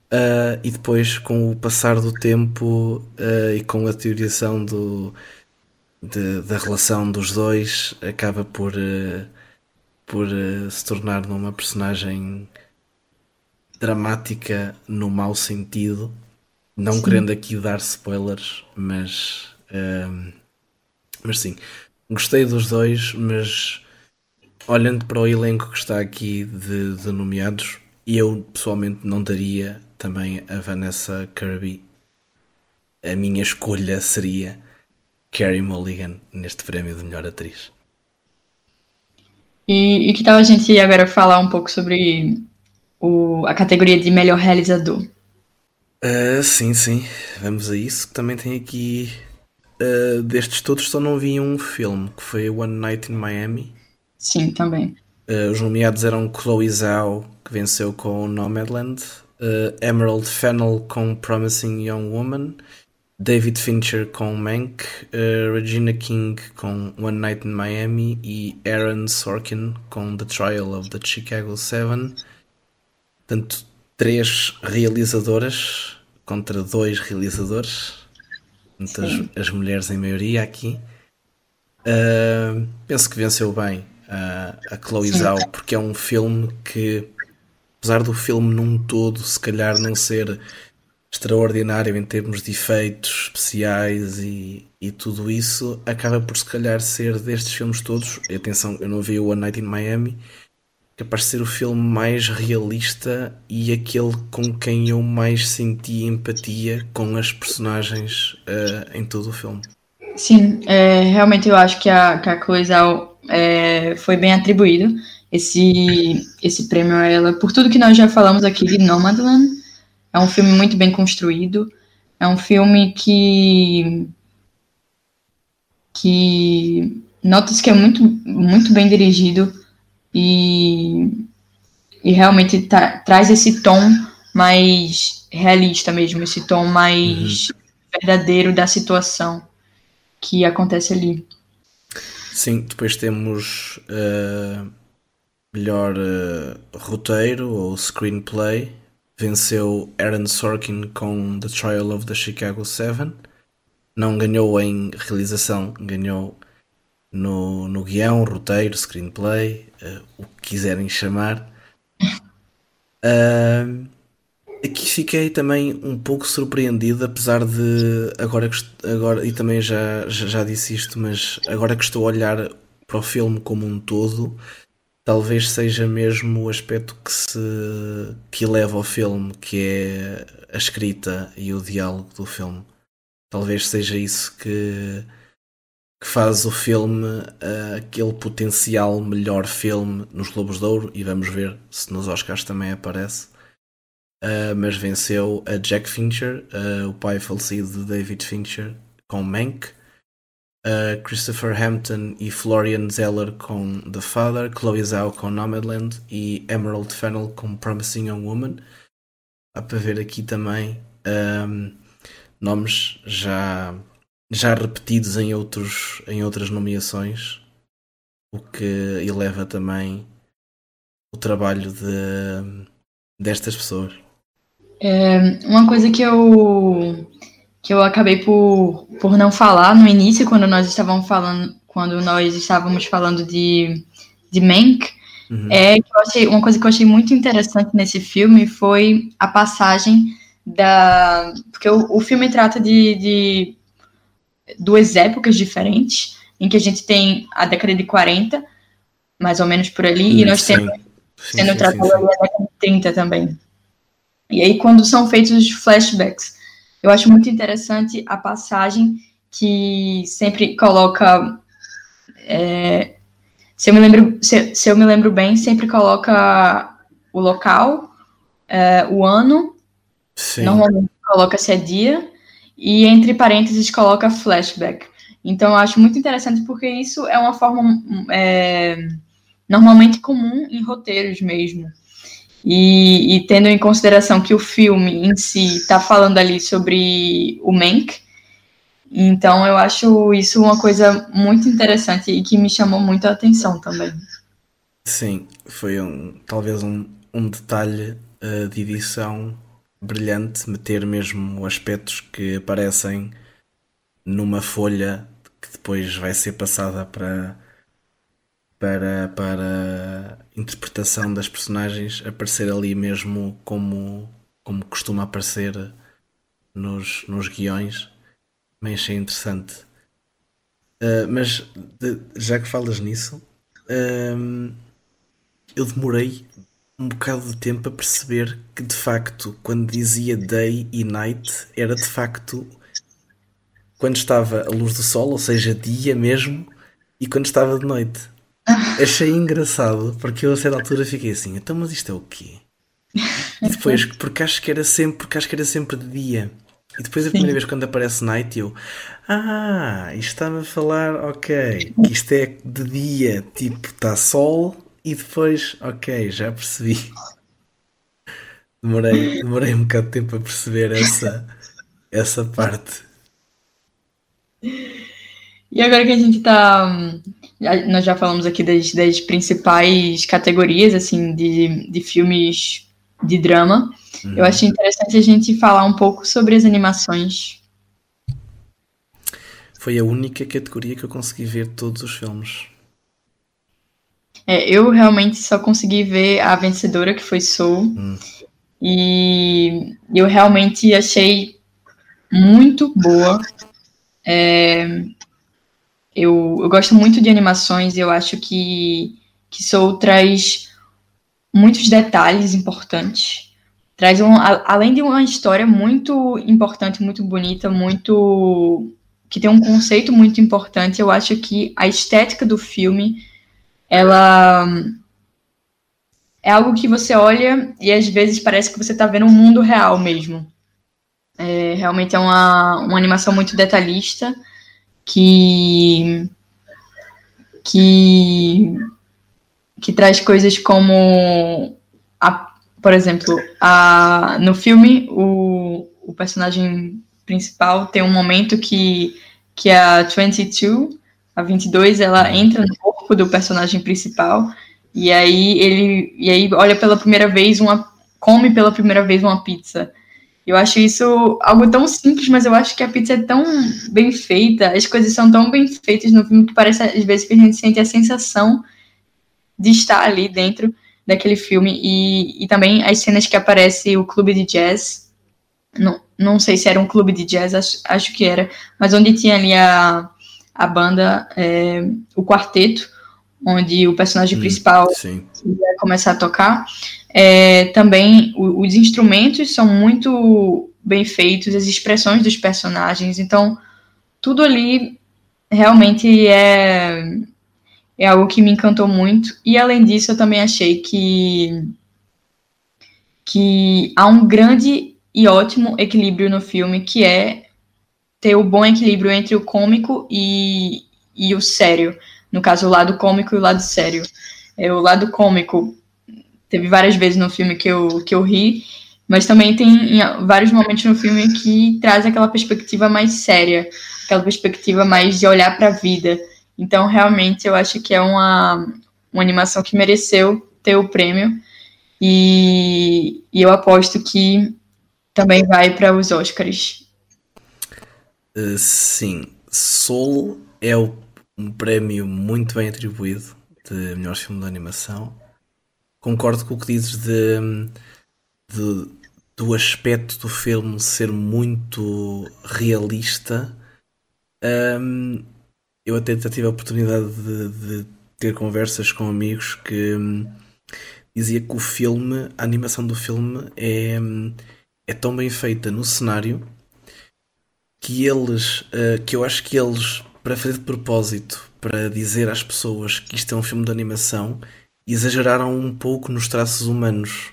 Uh, e depois, com o passar do tempo uh, e com a teorização do, de, da relação dos dois, acaba por, uh, por se tornar numa personagem dramática no mau sentido. Não sim. querendo aqui dar spoilers, mas, mas sim, gostei dos dois, mas olhando para o elenco que está aqui de, de nomeados, eu pessoalmente não daria também a Vanessa Kirby. A minha escolha seria Carrie Mulligan neste prémio de melhor atriz. E, e que tal a gente agora falar um pouco sobre o, a categoria de melhor realizador? Uh, sim, sim, vamos a isso. Também tem aqui uh, destes todos só não vi um filme que foi One Night in Miami. Sim, também. Uh, os nomeados eram Chloe Zhao, que venceu com Nomadland, uh, Emerald Fennel com Promising Young Woman, David Fincher com Mank, uh, Regina King com One Night in Miami e Aaron Sorkin com The Trial of the Chicago Seven. Portanto, três realizadoras contra dois realizadores. Portanto, as, as, mulheres em maioria aqui. Uh, penso que venceu bem a Chloe Zhao, porque é um filme que apesar do filme num todo se calhar não ser extraordinário em termos de efeitos especiais e, e tudo isso, acaba por se calhar ser destes filmes todos, e atenção, eu não vi o One Night in Miami, capaz de ser o filme mais realista e aquele com quem eu mais senti empatia com as personagens uh, em todo o filme. Sim, é, realmente eu acho que a, que a coisa é, foi bem atribuído esse, esse prêmio a ela por tudo que nós já falamos aqui de Nomadland. É um filme muito bem construído, é um filme que que notas que é muito muito bem dirigido e, e realmente tá, traz esse tom mais realista mesmo, esse tom mais uhum. verdadeiro da situação que acontece ali. Sim, depois temos uh, melhor uh, roteiro ou screenplay. Venceu Aaron Sorkin com The Trial of the Chicago Seven. Não ganhou em realização, ganhou no, no guião, roteiro, screenplay, uh, o que quiserem chamar. Uh, aqui fiquei também um pouco surpreendido, apesar de agora, agora e também já, já, já disse isto, mas agora que estou a olhar para o filme como um todo, talvez seja mesmo o aspecto que se que leva ao filme, que é a escrita e o diálogo do filme. Talvez seja isso que, que faz o filme uh, aquele potencial melhor filme nos Globos de Ouro e vamos ver se nos Oscars também aparece. Uh, mas venceu a Jack Fincher, uh, o pai falecido de David Fincher, com Mank uh, Christopher Hampton e Florian Zeller com The Father, Chloe Zhao com Nomadland e Emerald Fennel com Promising Young Woman. Há para ver aqui também um, nomes já, já repetidos em, outros, em outras nomeações, o que eleva também o trabalho de, destas pessoas. É, uma coisa que eu que eu acabei por, por não falar no início, quando nós estávamos falando, quando nós estávamos falando de, de Mank, uhum. é que eu achei, uma coisa que eu achei muito interessante nesse filme foi a passagem da. Porque o, o filme trata de, de duas épocas diferentes, em que a gente tem a década de 40, mais ou menos por ali, e nós sim. temos sim, sendo sim, tratado ali na década de 30 também. E aí, quando são feitos os flashbacks, eu acho muito interessante a passagem que sempre coloca. É, se, eu me lembro, se, se, eu me lembro bem, sempre coloca o local, é, o ano, Sim. normalmente coloca se é dia, e entre parênteses coloca flashback. Então, eu acho muito interessante porque isso é uma forma é, normalmente comum em roteiros mesmo. E, e, tendo em consideração que o filme em si está falando ali sobre o Mank, então eu acho isso uma coisa muito interessante e que me chamou muito a atenção também. Sim, foi um, talvez um, um detalhe uh, de edição brilhante meter mesmo aspectos que aparecem numa folha que depois vai ser passada para para, para interpretação das personagens aparecer ali mesmo como, como costuma aparecer nos, nos guiões. Me achei interessante. Uh, mas de, já que falas nisso, uh, eu demorei um bocado de tempo a perceber que de facto, quando dizia day e night, era de facto quando estava a luz do sol, ou seja, dia mesmo, e quando estava de noite. Achei engraçado, porque eu a certa altura fiquei assim, então mas isto é o quê? E depois, porque acho que era sempre, porque acho que era sempre de dia. E depois a primeira Sim. vez quando aparece night eu Ah, isto está-me a falar, ok, que isto é de dia, tipo, está sol e depois, ok, já percebi. Demorei, demorei um bocado de tempo a perceber essa, essa parte. E agora que a gente está nós já falamos aqui das, das principais categorias, assim, de, de filmes de drama. Uhum. Eu achei interessante a gente falar um pouco sobre as animações. Foi a única categoria que eu consegui ver todos os filmes. É, eu realmente só consegui ver a vencedora, que foi Soul. Hum. E eu realmente achei muito boa. É, eu, eu gosto muito de animações e eu acho que, que Soul traz muitos detalhes importantes. Traz um, a, além de uma história muito importante, muito bonita, muito que tem um conceito muito importante, eu acho que a estética do filme ela é algo que você olha e às vezes parece que você está vendo um mundo real mesmo. É, realmente é uma, uma animação muito detalhista que que que traz coisas como a, por exemplo, a, no filme o, o personagem principal tem um momento que que a 22, a 22, ela entra no corpo do personagem principal e aí ele e aí olha pela primeira vez uma come pela primeira vez uma pizza. Eu acho isso algo tão simples, mas eu acho que a pizza é tão bem feita, as coisas são tão bem feitas no filme que parece às vezes que a gente sente a sensação de estar ali dentro daquele filme. E, e também as cenas que aparece o clube de jazz. Não, não sei se era um clube de jazz, acho, acho que era, mas onde tinha ali a, a banda, é, o quarteto, onde o personagem hum, principal começar a tocar. É, também o, os instrumentos são muito bem feitos, as expressões dos personagens, então tudo ali realmente é, é algo que me encantou muito. E além disso, eu também achei que, que há um grande e ótimo equilíbrio no filme, que é ter o bom equilíbrio entre o cômico e, e o sério. No caso, o lado cômico e o lado sério. É, o lado cômico Teve várias vezes no filme que eu, que eu ri, mas também tem vários momentos no filme que traz aquela perspectiva mais séria, aquela perspectiva mais de olhar para a vida. Então, realmente, eu acho que é uma, uma animação que mereceu ter o prêmio. E, e eu aposto que também vai para os Oscars. Uh, sim, Soul é um prêmio muito bem atribuído de melhor filme de animação concordo com o que dizes de, de, do aspecto do filme ser muito realista. Um, eu até tive a oportunidade de, de, ter conversas com amigos que hum, dizia que o filme, a animação do filme é, hum, é tão bem feita no cenário que eles, uh, que eu acho que eles, para fazer de propósito, para dizer às pessoas que isto é um filme de animação, exageraram um pouco nos traços humanos.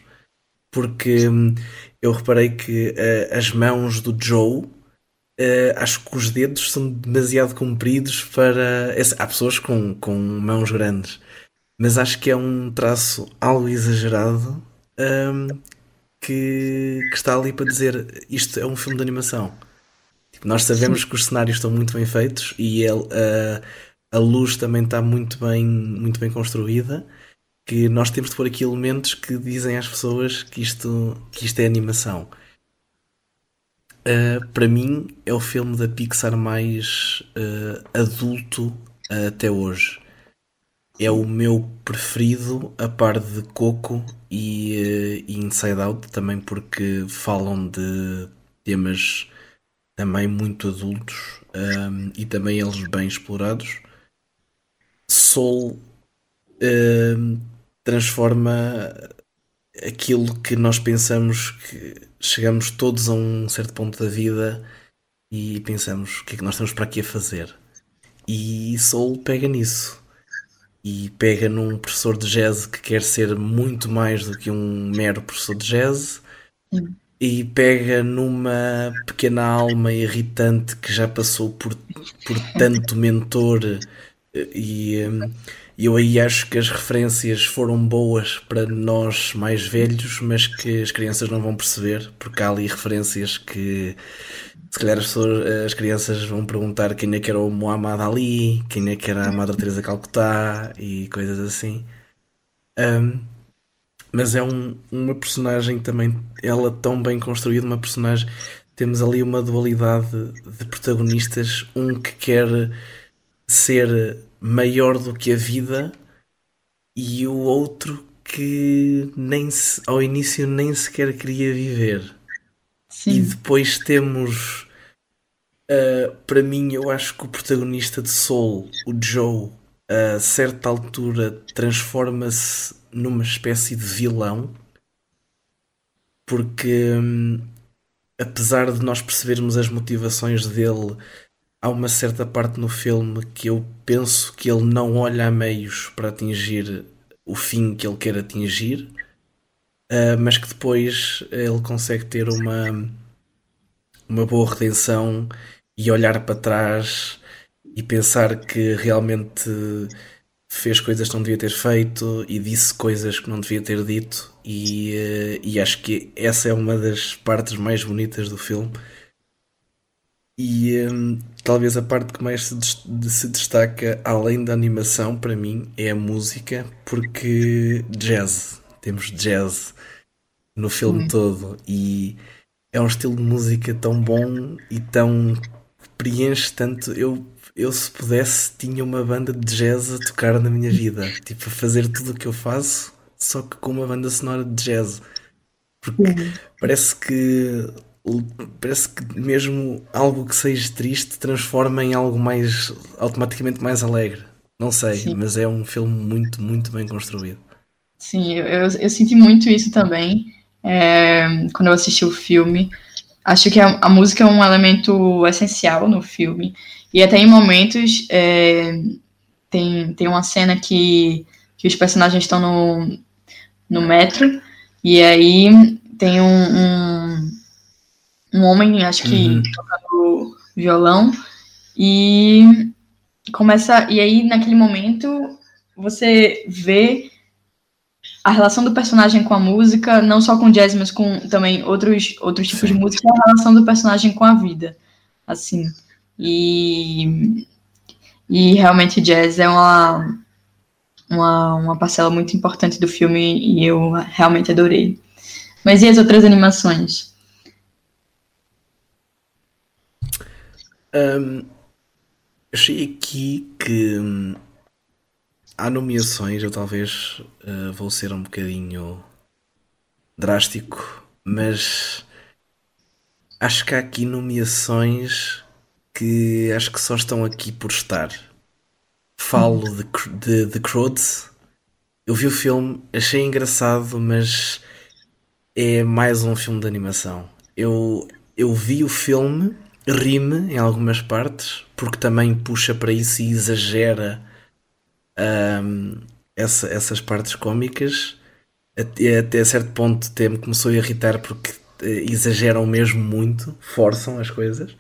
Porque hum, eu reparei que uh, as mãos do Joe Uh, acho que os dedos são demasiado compridos para. Há pessoas com, com mãos grandes, mas acho que é um traço algo exagerado um, que, que, está ali para dizer isto é um filme de animação. Tipo, nós sabemos que os cenários estão muito bem feitos e ele, uh, a luz também está muito bem, muito bem construída. Que nós temos de pôr aqui elementos que dizem às pessoas que isto, que isto é animação. Uh, para mim é o filme da Pixar mais uh, adulto uh, até hoje. É o meu preferido, a par de Coco e, e Inside Out, também porque falam de temas também muito adultos um, e também eles bem explorados. Soul transforma aquilo que nós pensamos que chegamos todos a um certo ponto da vida e pensamos o que é que nós estamos para aqui a fazer. E Soul pega nisso. E pega num professor de jazz que quer ser muito mais do que um mero professor de jazz. Sim. E pega numa pequena alma irritante que já passou por, por tanto mentor e, e eu aí acho que as referências foram boas para nós mais velhos, mas que as crianças não vão perceber, porque há ali referências que se calhar as, pessoas, as crianças vão perguntar quem é que era o Muhammad Ali, quem é que era a Madre Teresa Calcutá e coisas assim. Um, mas é um, uma personagem também, ela tão bem construída, uma personagem. Temos ali uma dualidade de protagonistas, um que quer ser maior do que a vida e o outro que nem se, ao início nem sequer queria viver. Sim. E depois temos uh, para mim eu acho que o protagonista de Soul, o Joe, a certa altura transforma-se numa espécie de vilão porque hum, apesar de nós percebermos as motivações dele há uma certa parte no filme que eu penso que ele não olha a meios para atingir o fim que ele quer atingir, uh, mas que depois ele consegue ter uma, uma boa redenção e olhar para trás e pensar que realmente fez coisas que não devia ter feito e disse coisas que não devia ter dito e, uh, e acho que essa é uma das partes mais bonitas do filme e um, talvez a parte que mais se, se, destaca, além da animação, para mim, é a música, porque jazz, temos jazz no filme todo. E é um estilo de música tão bom e tão preenche tanto. Eu, eu se pudesse, tinha uma banda de jazz a tocar na minha vida, tipo, a fazer tudo o que eu faço, só que com uma banda sonora de jazz. Porque parece que parece que mesmo algo que seja triste transforma em algo mais automaticamente mais alegre. Não sei, Sim. mas é um filme muito, muito bem construído. Sim, eu, eu, eu senti muito isso também é, quando eu assisti o filme. Acho que a, a, música é um elemento essencial no filme. E até em momentos é, tem, tem uma cena que, que os personagens estão no, no metro e aí tem um, um um homem, acho que uhum. tocando violão, e começa. E aí, naquele momento, você vê a relação do personagem com a música, não só com jazz, mas com também outros, outros tipos Sim. de música, a relação do personagem com a vida. Assim. E, e realmente jazz é uma, uma, uma parcela muito importante do filme e eu realmente adorei. Mas e as outras animações? Um, achei aqui que hum, há nomeações, eu talvez uh, vou ser um bocadinho drástico, mas acho que há aqui nomeações que acho que só estão aqui por estar. falo de, de, de Croods. Eu vi o filme, achei engraçado, mas é mais um filme de animação. Eu, eu vi o filme, rime em algumas partes, porque também puxa para isso e exagera um, essa, essas partes cómicas. Até, até certo ponto até me começou a irritar porque eh, exageram mesmo muito, forçam as coisas.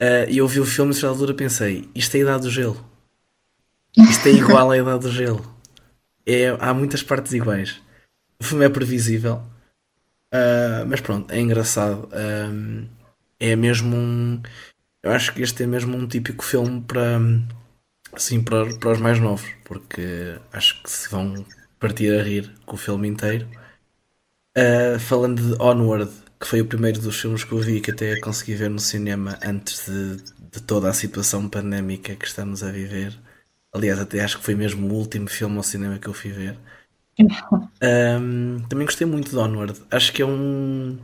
Uh, e eu vi o filme e nessa altura pensei, isto é a idade do gelo. Isto é igual à idade do gelo. É, há muitas partes iguais. O filme é previsível. Uh, mas pronto, é engraçado. Um, é mesmo um. Eu acho que este é mesmo um típico filme para. Assim, para, para os mais novos. Porque acho que se vão partir a rir com o filme inteiro. Uh, falando de Onward, que foi o primeiro dos filmes que eu vi que até consegui ver no cinema antes de, de toda a situação pandémica que estamos a viver. Aliás, até acho que foi mesmo o último filme ao cinema que eu fui ver. Um, também gostei muito de Onward. Acho que é um,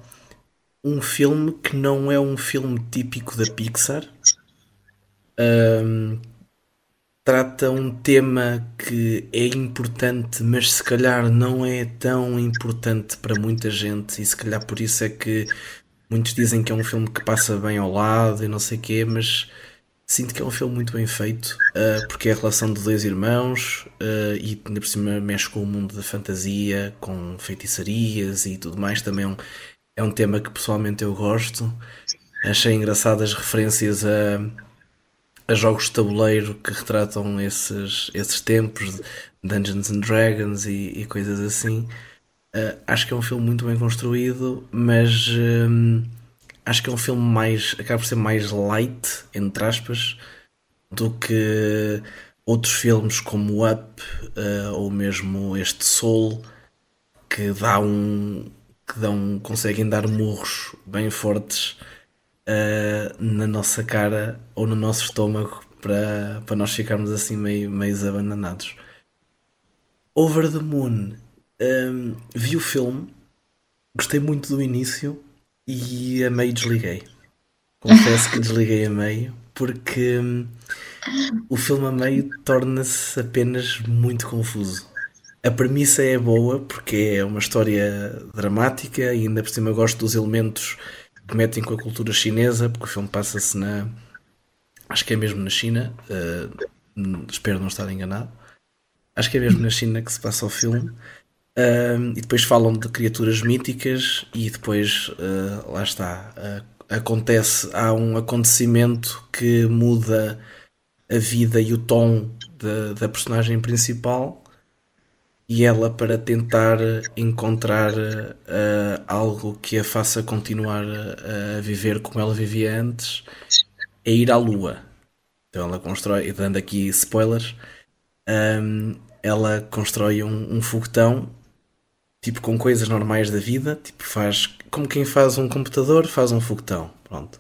um filme que não é um filme típico da Pixar. Um, trata um tema que é importante, mas se calhar não é tão importante para muita gente, e se calhar por isso é que muitos dizem que é um filme que passa bem ao lado e não sei o quê, mas Sinto que é um filme muito bem feito, uh, porque é a relação de dois irmãos uh, e ainda por cima mexe com o mundo da fantasia, com feitiçarias e tudo mais. Também é um, é um tema que pessoalmente eu gosto. Achei engraçadas referências a, a jogos de tabuleiro que retratam esses, esses tempos, Dungeons and Dragons e, e coisas assim. Uh, acho que é um filme muito bem construído, mas acho que é um filme mais. acaba por ser mais light, entre aspas, do que outros filmes como Up uh, ou mesmo este Soul que dá um. Que dão, conseguem dar murros bem fortes uh, na nossa cara ou no nosso estômago para, para nós ficarmos assim meio, meio abandanados. Over the Moon. Um, ehm, vi o filme, gostei muito do início, e a meio desliguei. Confesso que desliguei a meio porque hum, o filme a meio torna-se apenas muito confuso. A premissa é boa porque é uma história dramática e ainda por cima gosto dos elementos que metem com a cultura chinesa, porque o filme passa-se na. Acho que é mesmo na China, uh, espero não estar enganado. Acho que é mesmo na China que se passa o filme. E depois falam de criaturas míticas e depois uh, lá está uh, acontece há um acontecimento que muda a vida e o tom da personagem principal e ela para tentar encontrar uh, algo que a faça continuar a, a viver como ela vivia antes é ir à lua então ela constrói dando aqui spoilers um, ela constrói um, um foguetão tipo com coisas normais da vida, tipo faz como quem faz um computador, faz um foguetão, pronto.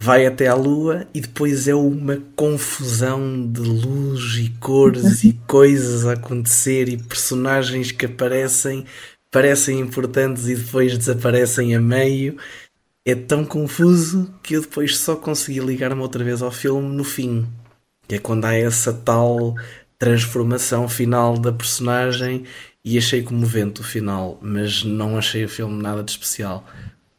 Vai até à lua e depois é uma confusão de luz e cores e coisas a acontecer e personagens que aparecem, parecem importantes e depois desaparecem a meio. É tão confuso que eu depois só consegui ligar-me outra vez ao filme no fim. Que é quando há essa tal transformação final da personagem e achei comovente o final, mas não achei o filme nada de especial.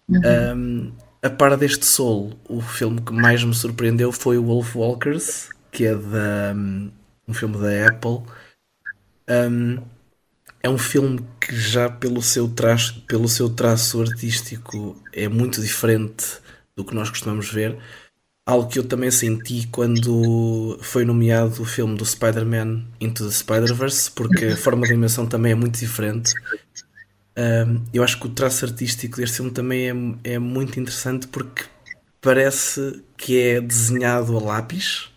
Uhum. Um, a par deste solo, o filme que mais me surpreendeu foi o Wolf Walkers, que é da, um, um filme da Apple. Um, é um filme que já pelo seu traço, pelo seu traço artístico é muito diferente do que nós costumamos ver algo que eu também senti quando foi nomeado o filme do Spider-Man Into the Spider-Verse, porque a forma de animação também é muito diferente. Um, eu acho que o traço artístico deste filme também é, é muito interessante porque parece que é desenhado a lápis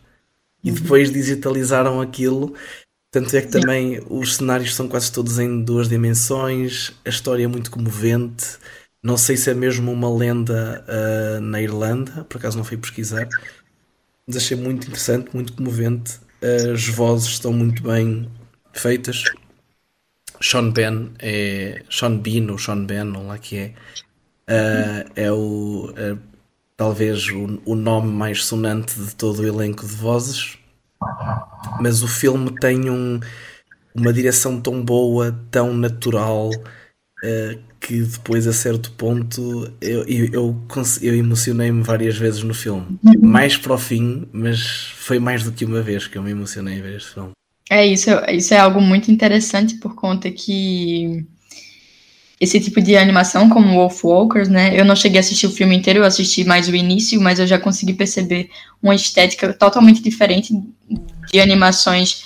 e uhum. depois digitalizaram aquilo. Tanto é que também os cenários são quase todos em duas dimensões, a história é muito comovente. Não sei se é mesmo uma lenda uh, na Irlanda, por acaso não fui pesquisar, mas achei muito interessante, muito comovente. As vozes estão muito bem feitas. Sean Ben é. Sean Bean ou Sean Ben, não lá que é. Uh, é o. Uh, talvez o, o, nome mais sonante de todo o elenco de vozes. mas o filme tem um, uma direção tão boa, tão natural, uh, que depois a certo ponto eu, eu, eu, eu emocionei-me várias vezes no filme. Mais para o fim, mas foi mais do que uma vez que eu me emocionei a ver este filme. É, isso, isso é algo muito interessante por conta que esse tipo de animação, como Wolf Walkers, né? Eu não cheguei a assistir o filme inteiro, eu assisti mais o início, mas eu já consegui perceber uma estética totalmente diferente de animações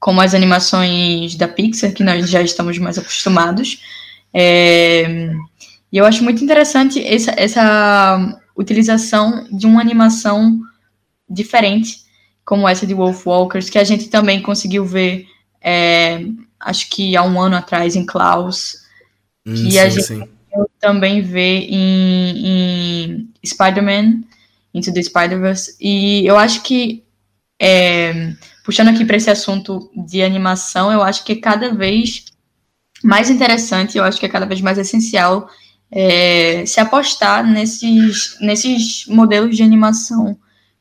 como as animações da Pixar, que nós já estamos mais acostumados. É, e eu acho muito interessante essa, essa utilização de uma animação diferente, como essa de Wolf Walkers, que a gente também conseguiu ver, é, acho que há um ano atrás, em Klaus, hum, que sim, a gente também vê em, em Spider-Man, Into the Spider-Verse, e eu acho que, é, puxando aqui para esse assunto de animação, eu acho que cada vez mais interessante, eu acho que é cada vez mais essencial é, se apostar nesses, nesses modelos de animação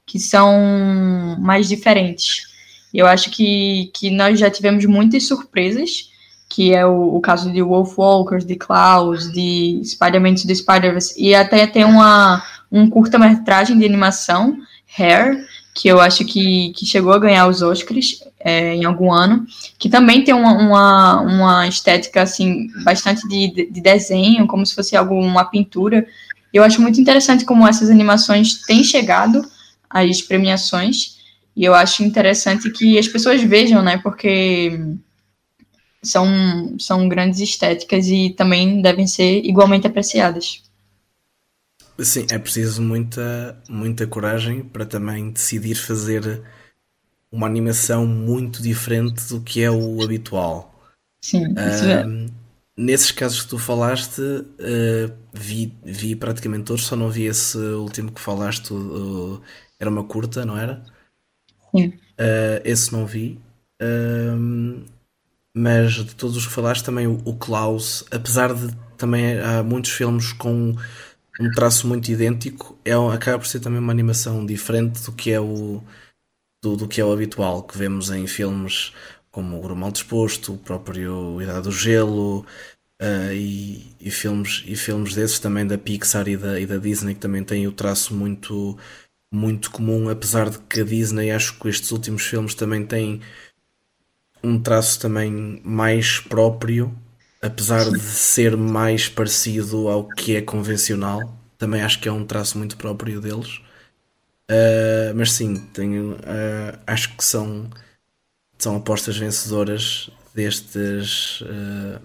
que são mais diferentes. Eu acho que, que nós já tivemos muitas surpresas, que é o, o caso de Wolf Walkers, de Klaus, de Spider-Man the Spider-Verse, e até tem uma, um curta-metragem de animação, Hair, que eu acho que, que chegou a ganhar os Oscars é, em algum ano, que também tem uma, uma, uma estética assim bastante de, de desenho, como se fosse algo, uma pintura. Eu acho muito interessante como essas animações têm chegado às premiações, e eu acho interessante que as pessoas vejam, né, porque são, são grandes estéticas e também devem ser igualmente apreciadas. Sim, é preciso muita, muita coragem para também decidir fazer uma animação muito diferente do que é o habitual. Sim, isso uh, é. Nesses casos que tu falaste, uh, vi, vi praticamente todos, só não vi esse último que falaste, era uma curta, não era? Sim. Uh, esse não vi. mas de todos os que falaste, também o, o Klaus, apesar de também há muitos filmes com um traço muito idêntico, é, acaba por ser também uma animação diferente do que é o, do, do que é o habitual que vemos em filmes como O Guru Mal Disposto, o próprio Idade do Gelo uh, e, e, filmes, e filmes desses também da Pixar e da, e da Disney que também têm o traço muito, muito comum, apesar de que a Disney acho que estes últimos filmes também têm um traço também mais próprio apesar de ser mais parecido ao que é convencional, também acho que é um traço muito próprio deles. Uh, mas sim, tenho, uh, acho que são, são apostas vencedoras destes, uh,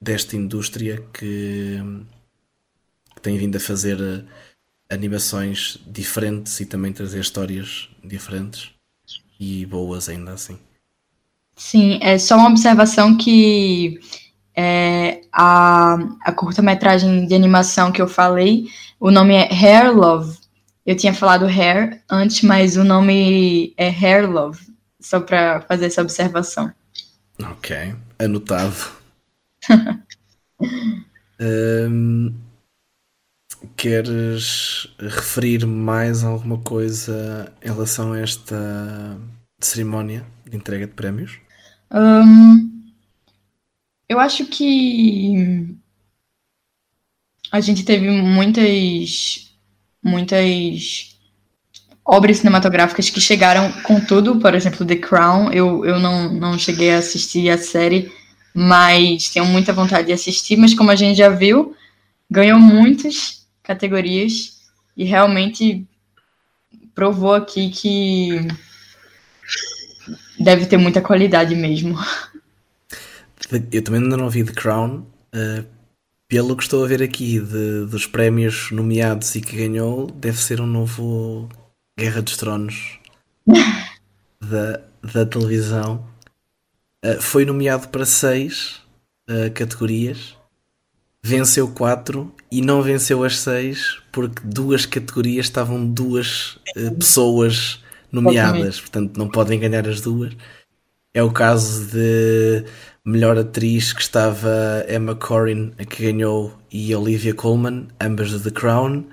desta indústria que, que, tem vindo a fazer animações diferentes e também trazer histórias diferentes e boas ainda assim. Sim, é só uma observação que é, a, a curta-metragem de animação que eu falei, o nome é Hair Love. Eu tinha falado Hair antes, mas o nome é Hair Love, só para fazer essa observação. Ok, anotado. um, queres referir mais alguma coisa em relação a esta cerimónia de entrega de prémios? Um, eu acho que a gente teve muitas muitas obras cinematográficas que chegaram com tudo, por exemplo, The Crown. Eu, eu não, não cheguei a assistir a série, mas tenho muita vontade de assistir. Mas como a gente já viu, ganhou muitas categorias e realmente provou aqui que deve ter muita qualidade mesmo. Eu também ainda não vi The Crown. Uh, pelo que estou a ver aqui de, dos prémios nomeados e que ganhou, deve ser um novo Guerra dos Tronos da, da televisão. Uh, foi nomeado para seis uh, categorias, venceu quatro e não venceu as seis porque duas categorias estavam duas uh, pessoas nomeadas, portanto não podem ganhar as duas. É o caso de melhor atriz que estava Emma Corrin, a que ganhou, e Olivia Colman, ambas de The Crown.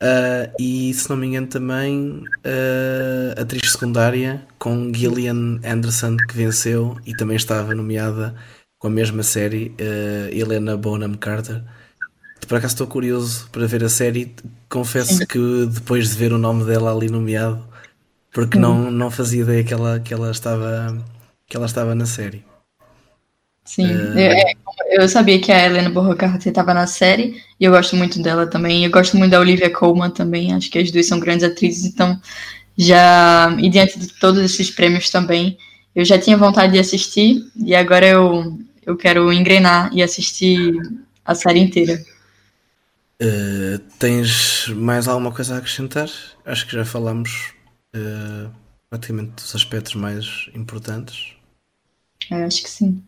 Uh, e se não me engano também uh, atriz secundária com Gillian Anderson que venceu e também estava nomeada com a mesma série uh, Helena Bonham Carter por acaso estou curioso para ver a série confesso Sim. que depois de ver o nome dela ali nomeado porque não, não fazia ideia que ela, que ela estava que ela estava na série Sim, uh... eu, eu, sabia que a Helena Bonham Carter estava na série e eu gosto muito dela também. Eu gosto muito da Olivia Colman também. Acho que as duas são grandes atrizes, então já e diante de todos esses prêmios também, eu já tinha vontade de assistir e agora eu eu quero engrenar e assistir a série inteira. Uh, tens mais alguma coisa a acrescentar? Acho que já falamos uh, praticamente dos aspectos mais importantes. É, acho que sim.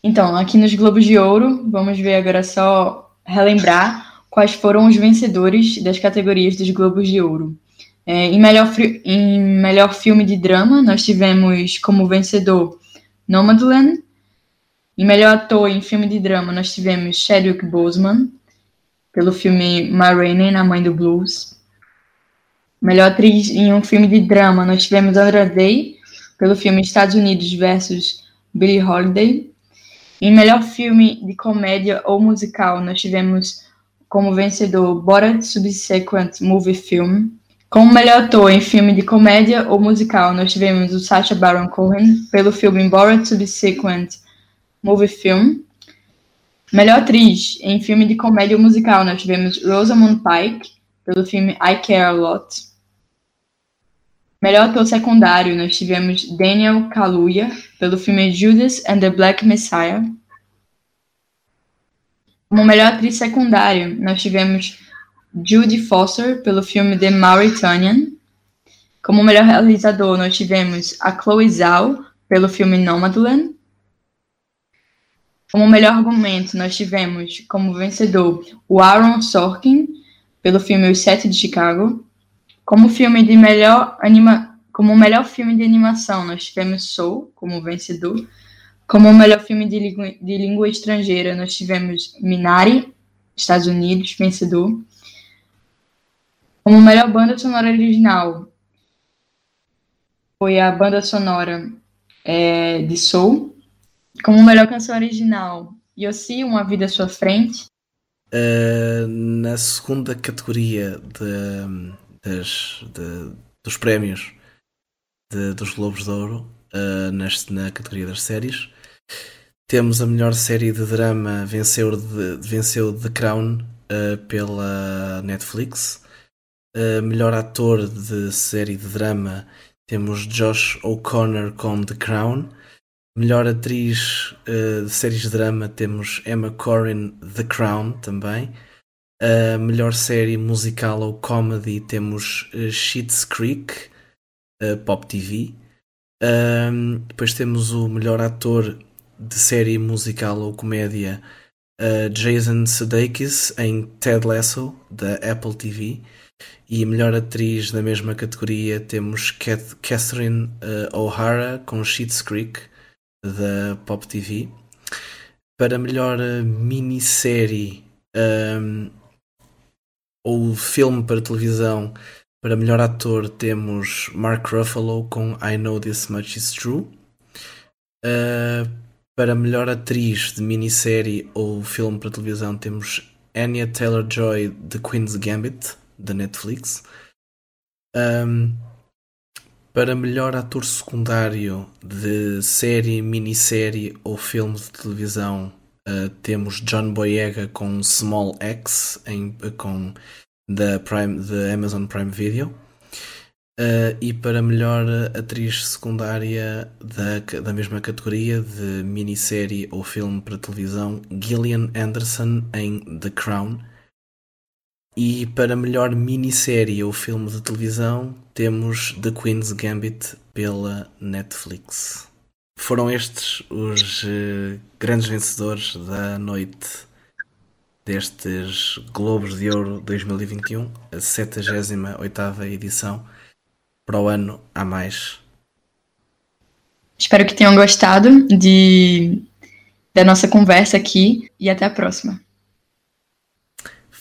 Então, aqui nos Globos de Ouro, vamos ver agora só relembrar quais foram os vencedores das categorias dos Globos de Ouro. É, em, melhor, em melhor filme de drama, nós tivemos como vencedor Nomadland. Em melhor ator em filme de drama, nós tivemos Chadwick Boseman, pelo filme Ma Rainey, A Mãe do Blues. Melhor atriz em um filme de drama, nós tivemos Andra Day, pelo filme Estados Unidos versus Billie Holiday. Em melhor filme de comédia ou musical, nós tivemos como vencedor Borat Subsequent Movie Film. Como melhor ator em filme de comédia ou musical, nós tivemos o Sacha Baron Cohen pelo filme Borat Subsequent Movie Film. Melhor atriz em filme de comédia musical, nós tivemos Rosamund Pike pelo filme I Care a Lot. Melhor ator secundário, nós tivemos Daniel Kaluuya, pelo filme Judas and the Black Messiah. Como melhor atriz secundária, nós tivemos Judy Foster, pelo filme The Mauritanian. Como melhor realizador, nós tivemos a Chloe Zhao, pelo filme Nomadland. Como melhor argumento, nós tivemos como vencedor o Aaron Sorkin, pelo filme Os Sete de Chicago. Como filme de melhor anima... como melhor filme de animação, nós tivemos Soul como vencedor. Como melhor filme de língua, de língua estrangeira, nós tivemos Minari, Estados Unidos, vencedor. Como melhor banda sonora original, foi a banda sonora é, de Soul. Como melhor canção original, Yossi, Uma Vida à Sua Frente. Uh, na segunda categoria de, das, de, dos prémios de, dos Globos de Ouro, uh, neste, na categoria das séries, temos a melhor série de drama, venceu, de, venceu The Crown uh, pela Netflix. Melhor ator de série de drama, temos Josh O'Connor com The Crown. Melhor atriz uh, de séries de drama temos Emma Corrin, The Crown também. Uh, melhor série musical ou comedy temos uh, Schitt's Creek, uh, Pop TV. Uh, depois temos o melhor ator de série musical ou comédia Jason Sudeikis em Ted Lasso, da Apple TV. E melhor atriz na mesma categoria temos Catherine O'Hara com Schitt's Creek da Pop TV. Para melhor uh, minissérie um, ou filme para televisão, para melhor ator temos Mark Ruffalo com I Know This Much Is True. Uh, para melhor atriz de minissérie ou filme para televisão temos Anya Taylor-Joy de Queen's Gambit da Netflix. Um, para melhor ator secundário de série, minissérie ou filme de televisão, uh, temos John Boyega com Small X em, com da Prime, da Amazon Prime Video. Uh, e para melhor atriz secundária da, da mesma categoria de minissérie ou filme para televisão, Gillian Anderson em The Crown. E para melhor minissérie ou filme de televisão, temos The Queen's Gambit pela Netflix. Foram estes os uh, grandes vencedores da noite destes Globos de Ouro 2021, a 78 edição. Para o ano a mais. Espero que tenham gostado de, da nossa conversa aqui e até a próxima.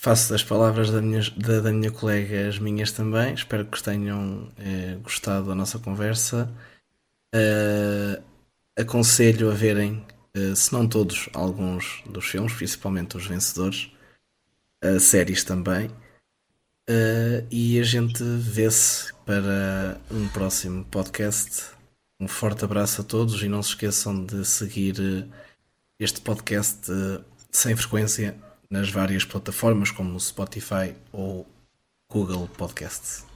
Faço das palavras da minha, da, da minha colega as minhas também. Espero que tenham eh, gostado da nossa conversa. Uh, aconselho a verem, uh, se não todos, alguns dos filmes, principalmente os vencedores, uh, séries também. E a gente vê-se para um próximo podcast. Um forte abraço a todos e não se esqueçam de seguir este podcast sem frequência nas várias plataformas como Spotify ou Google Podcasts.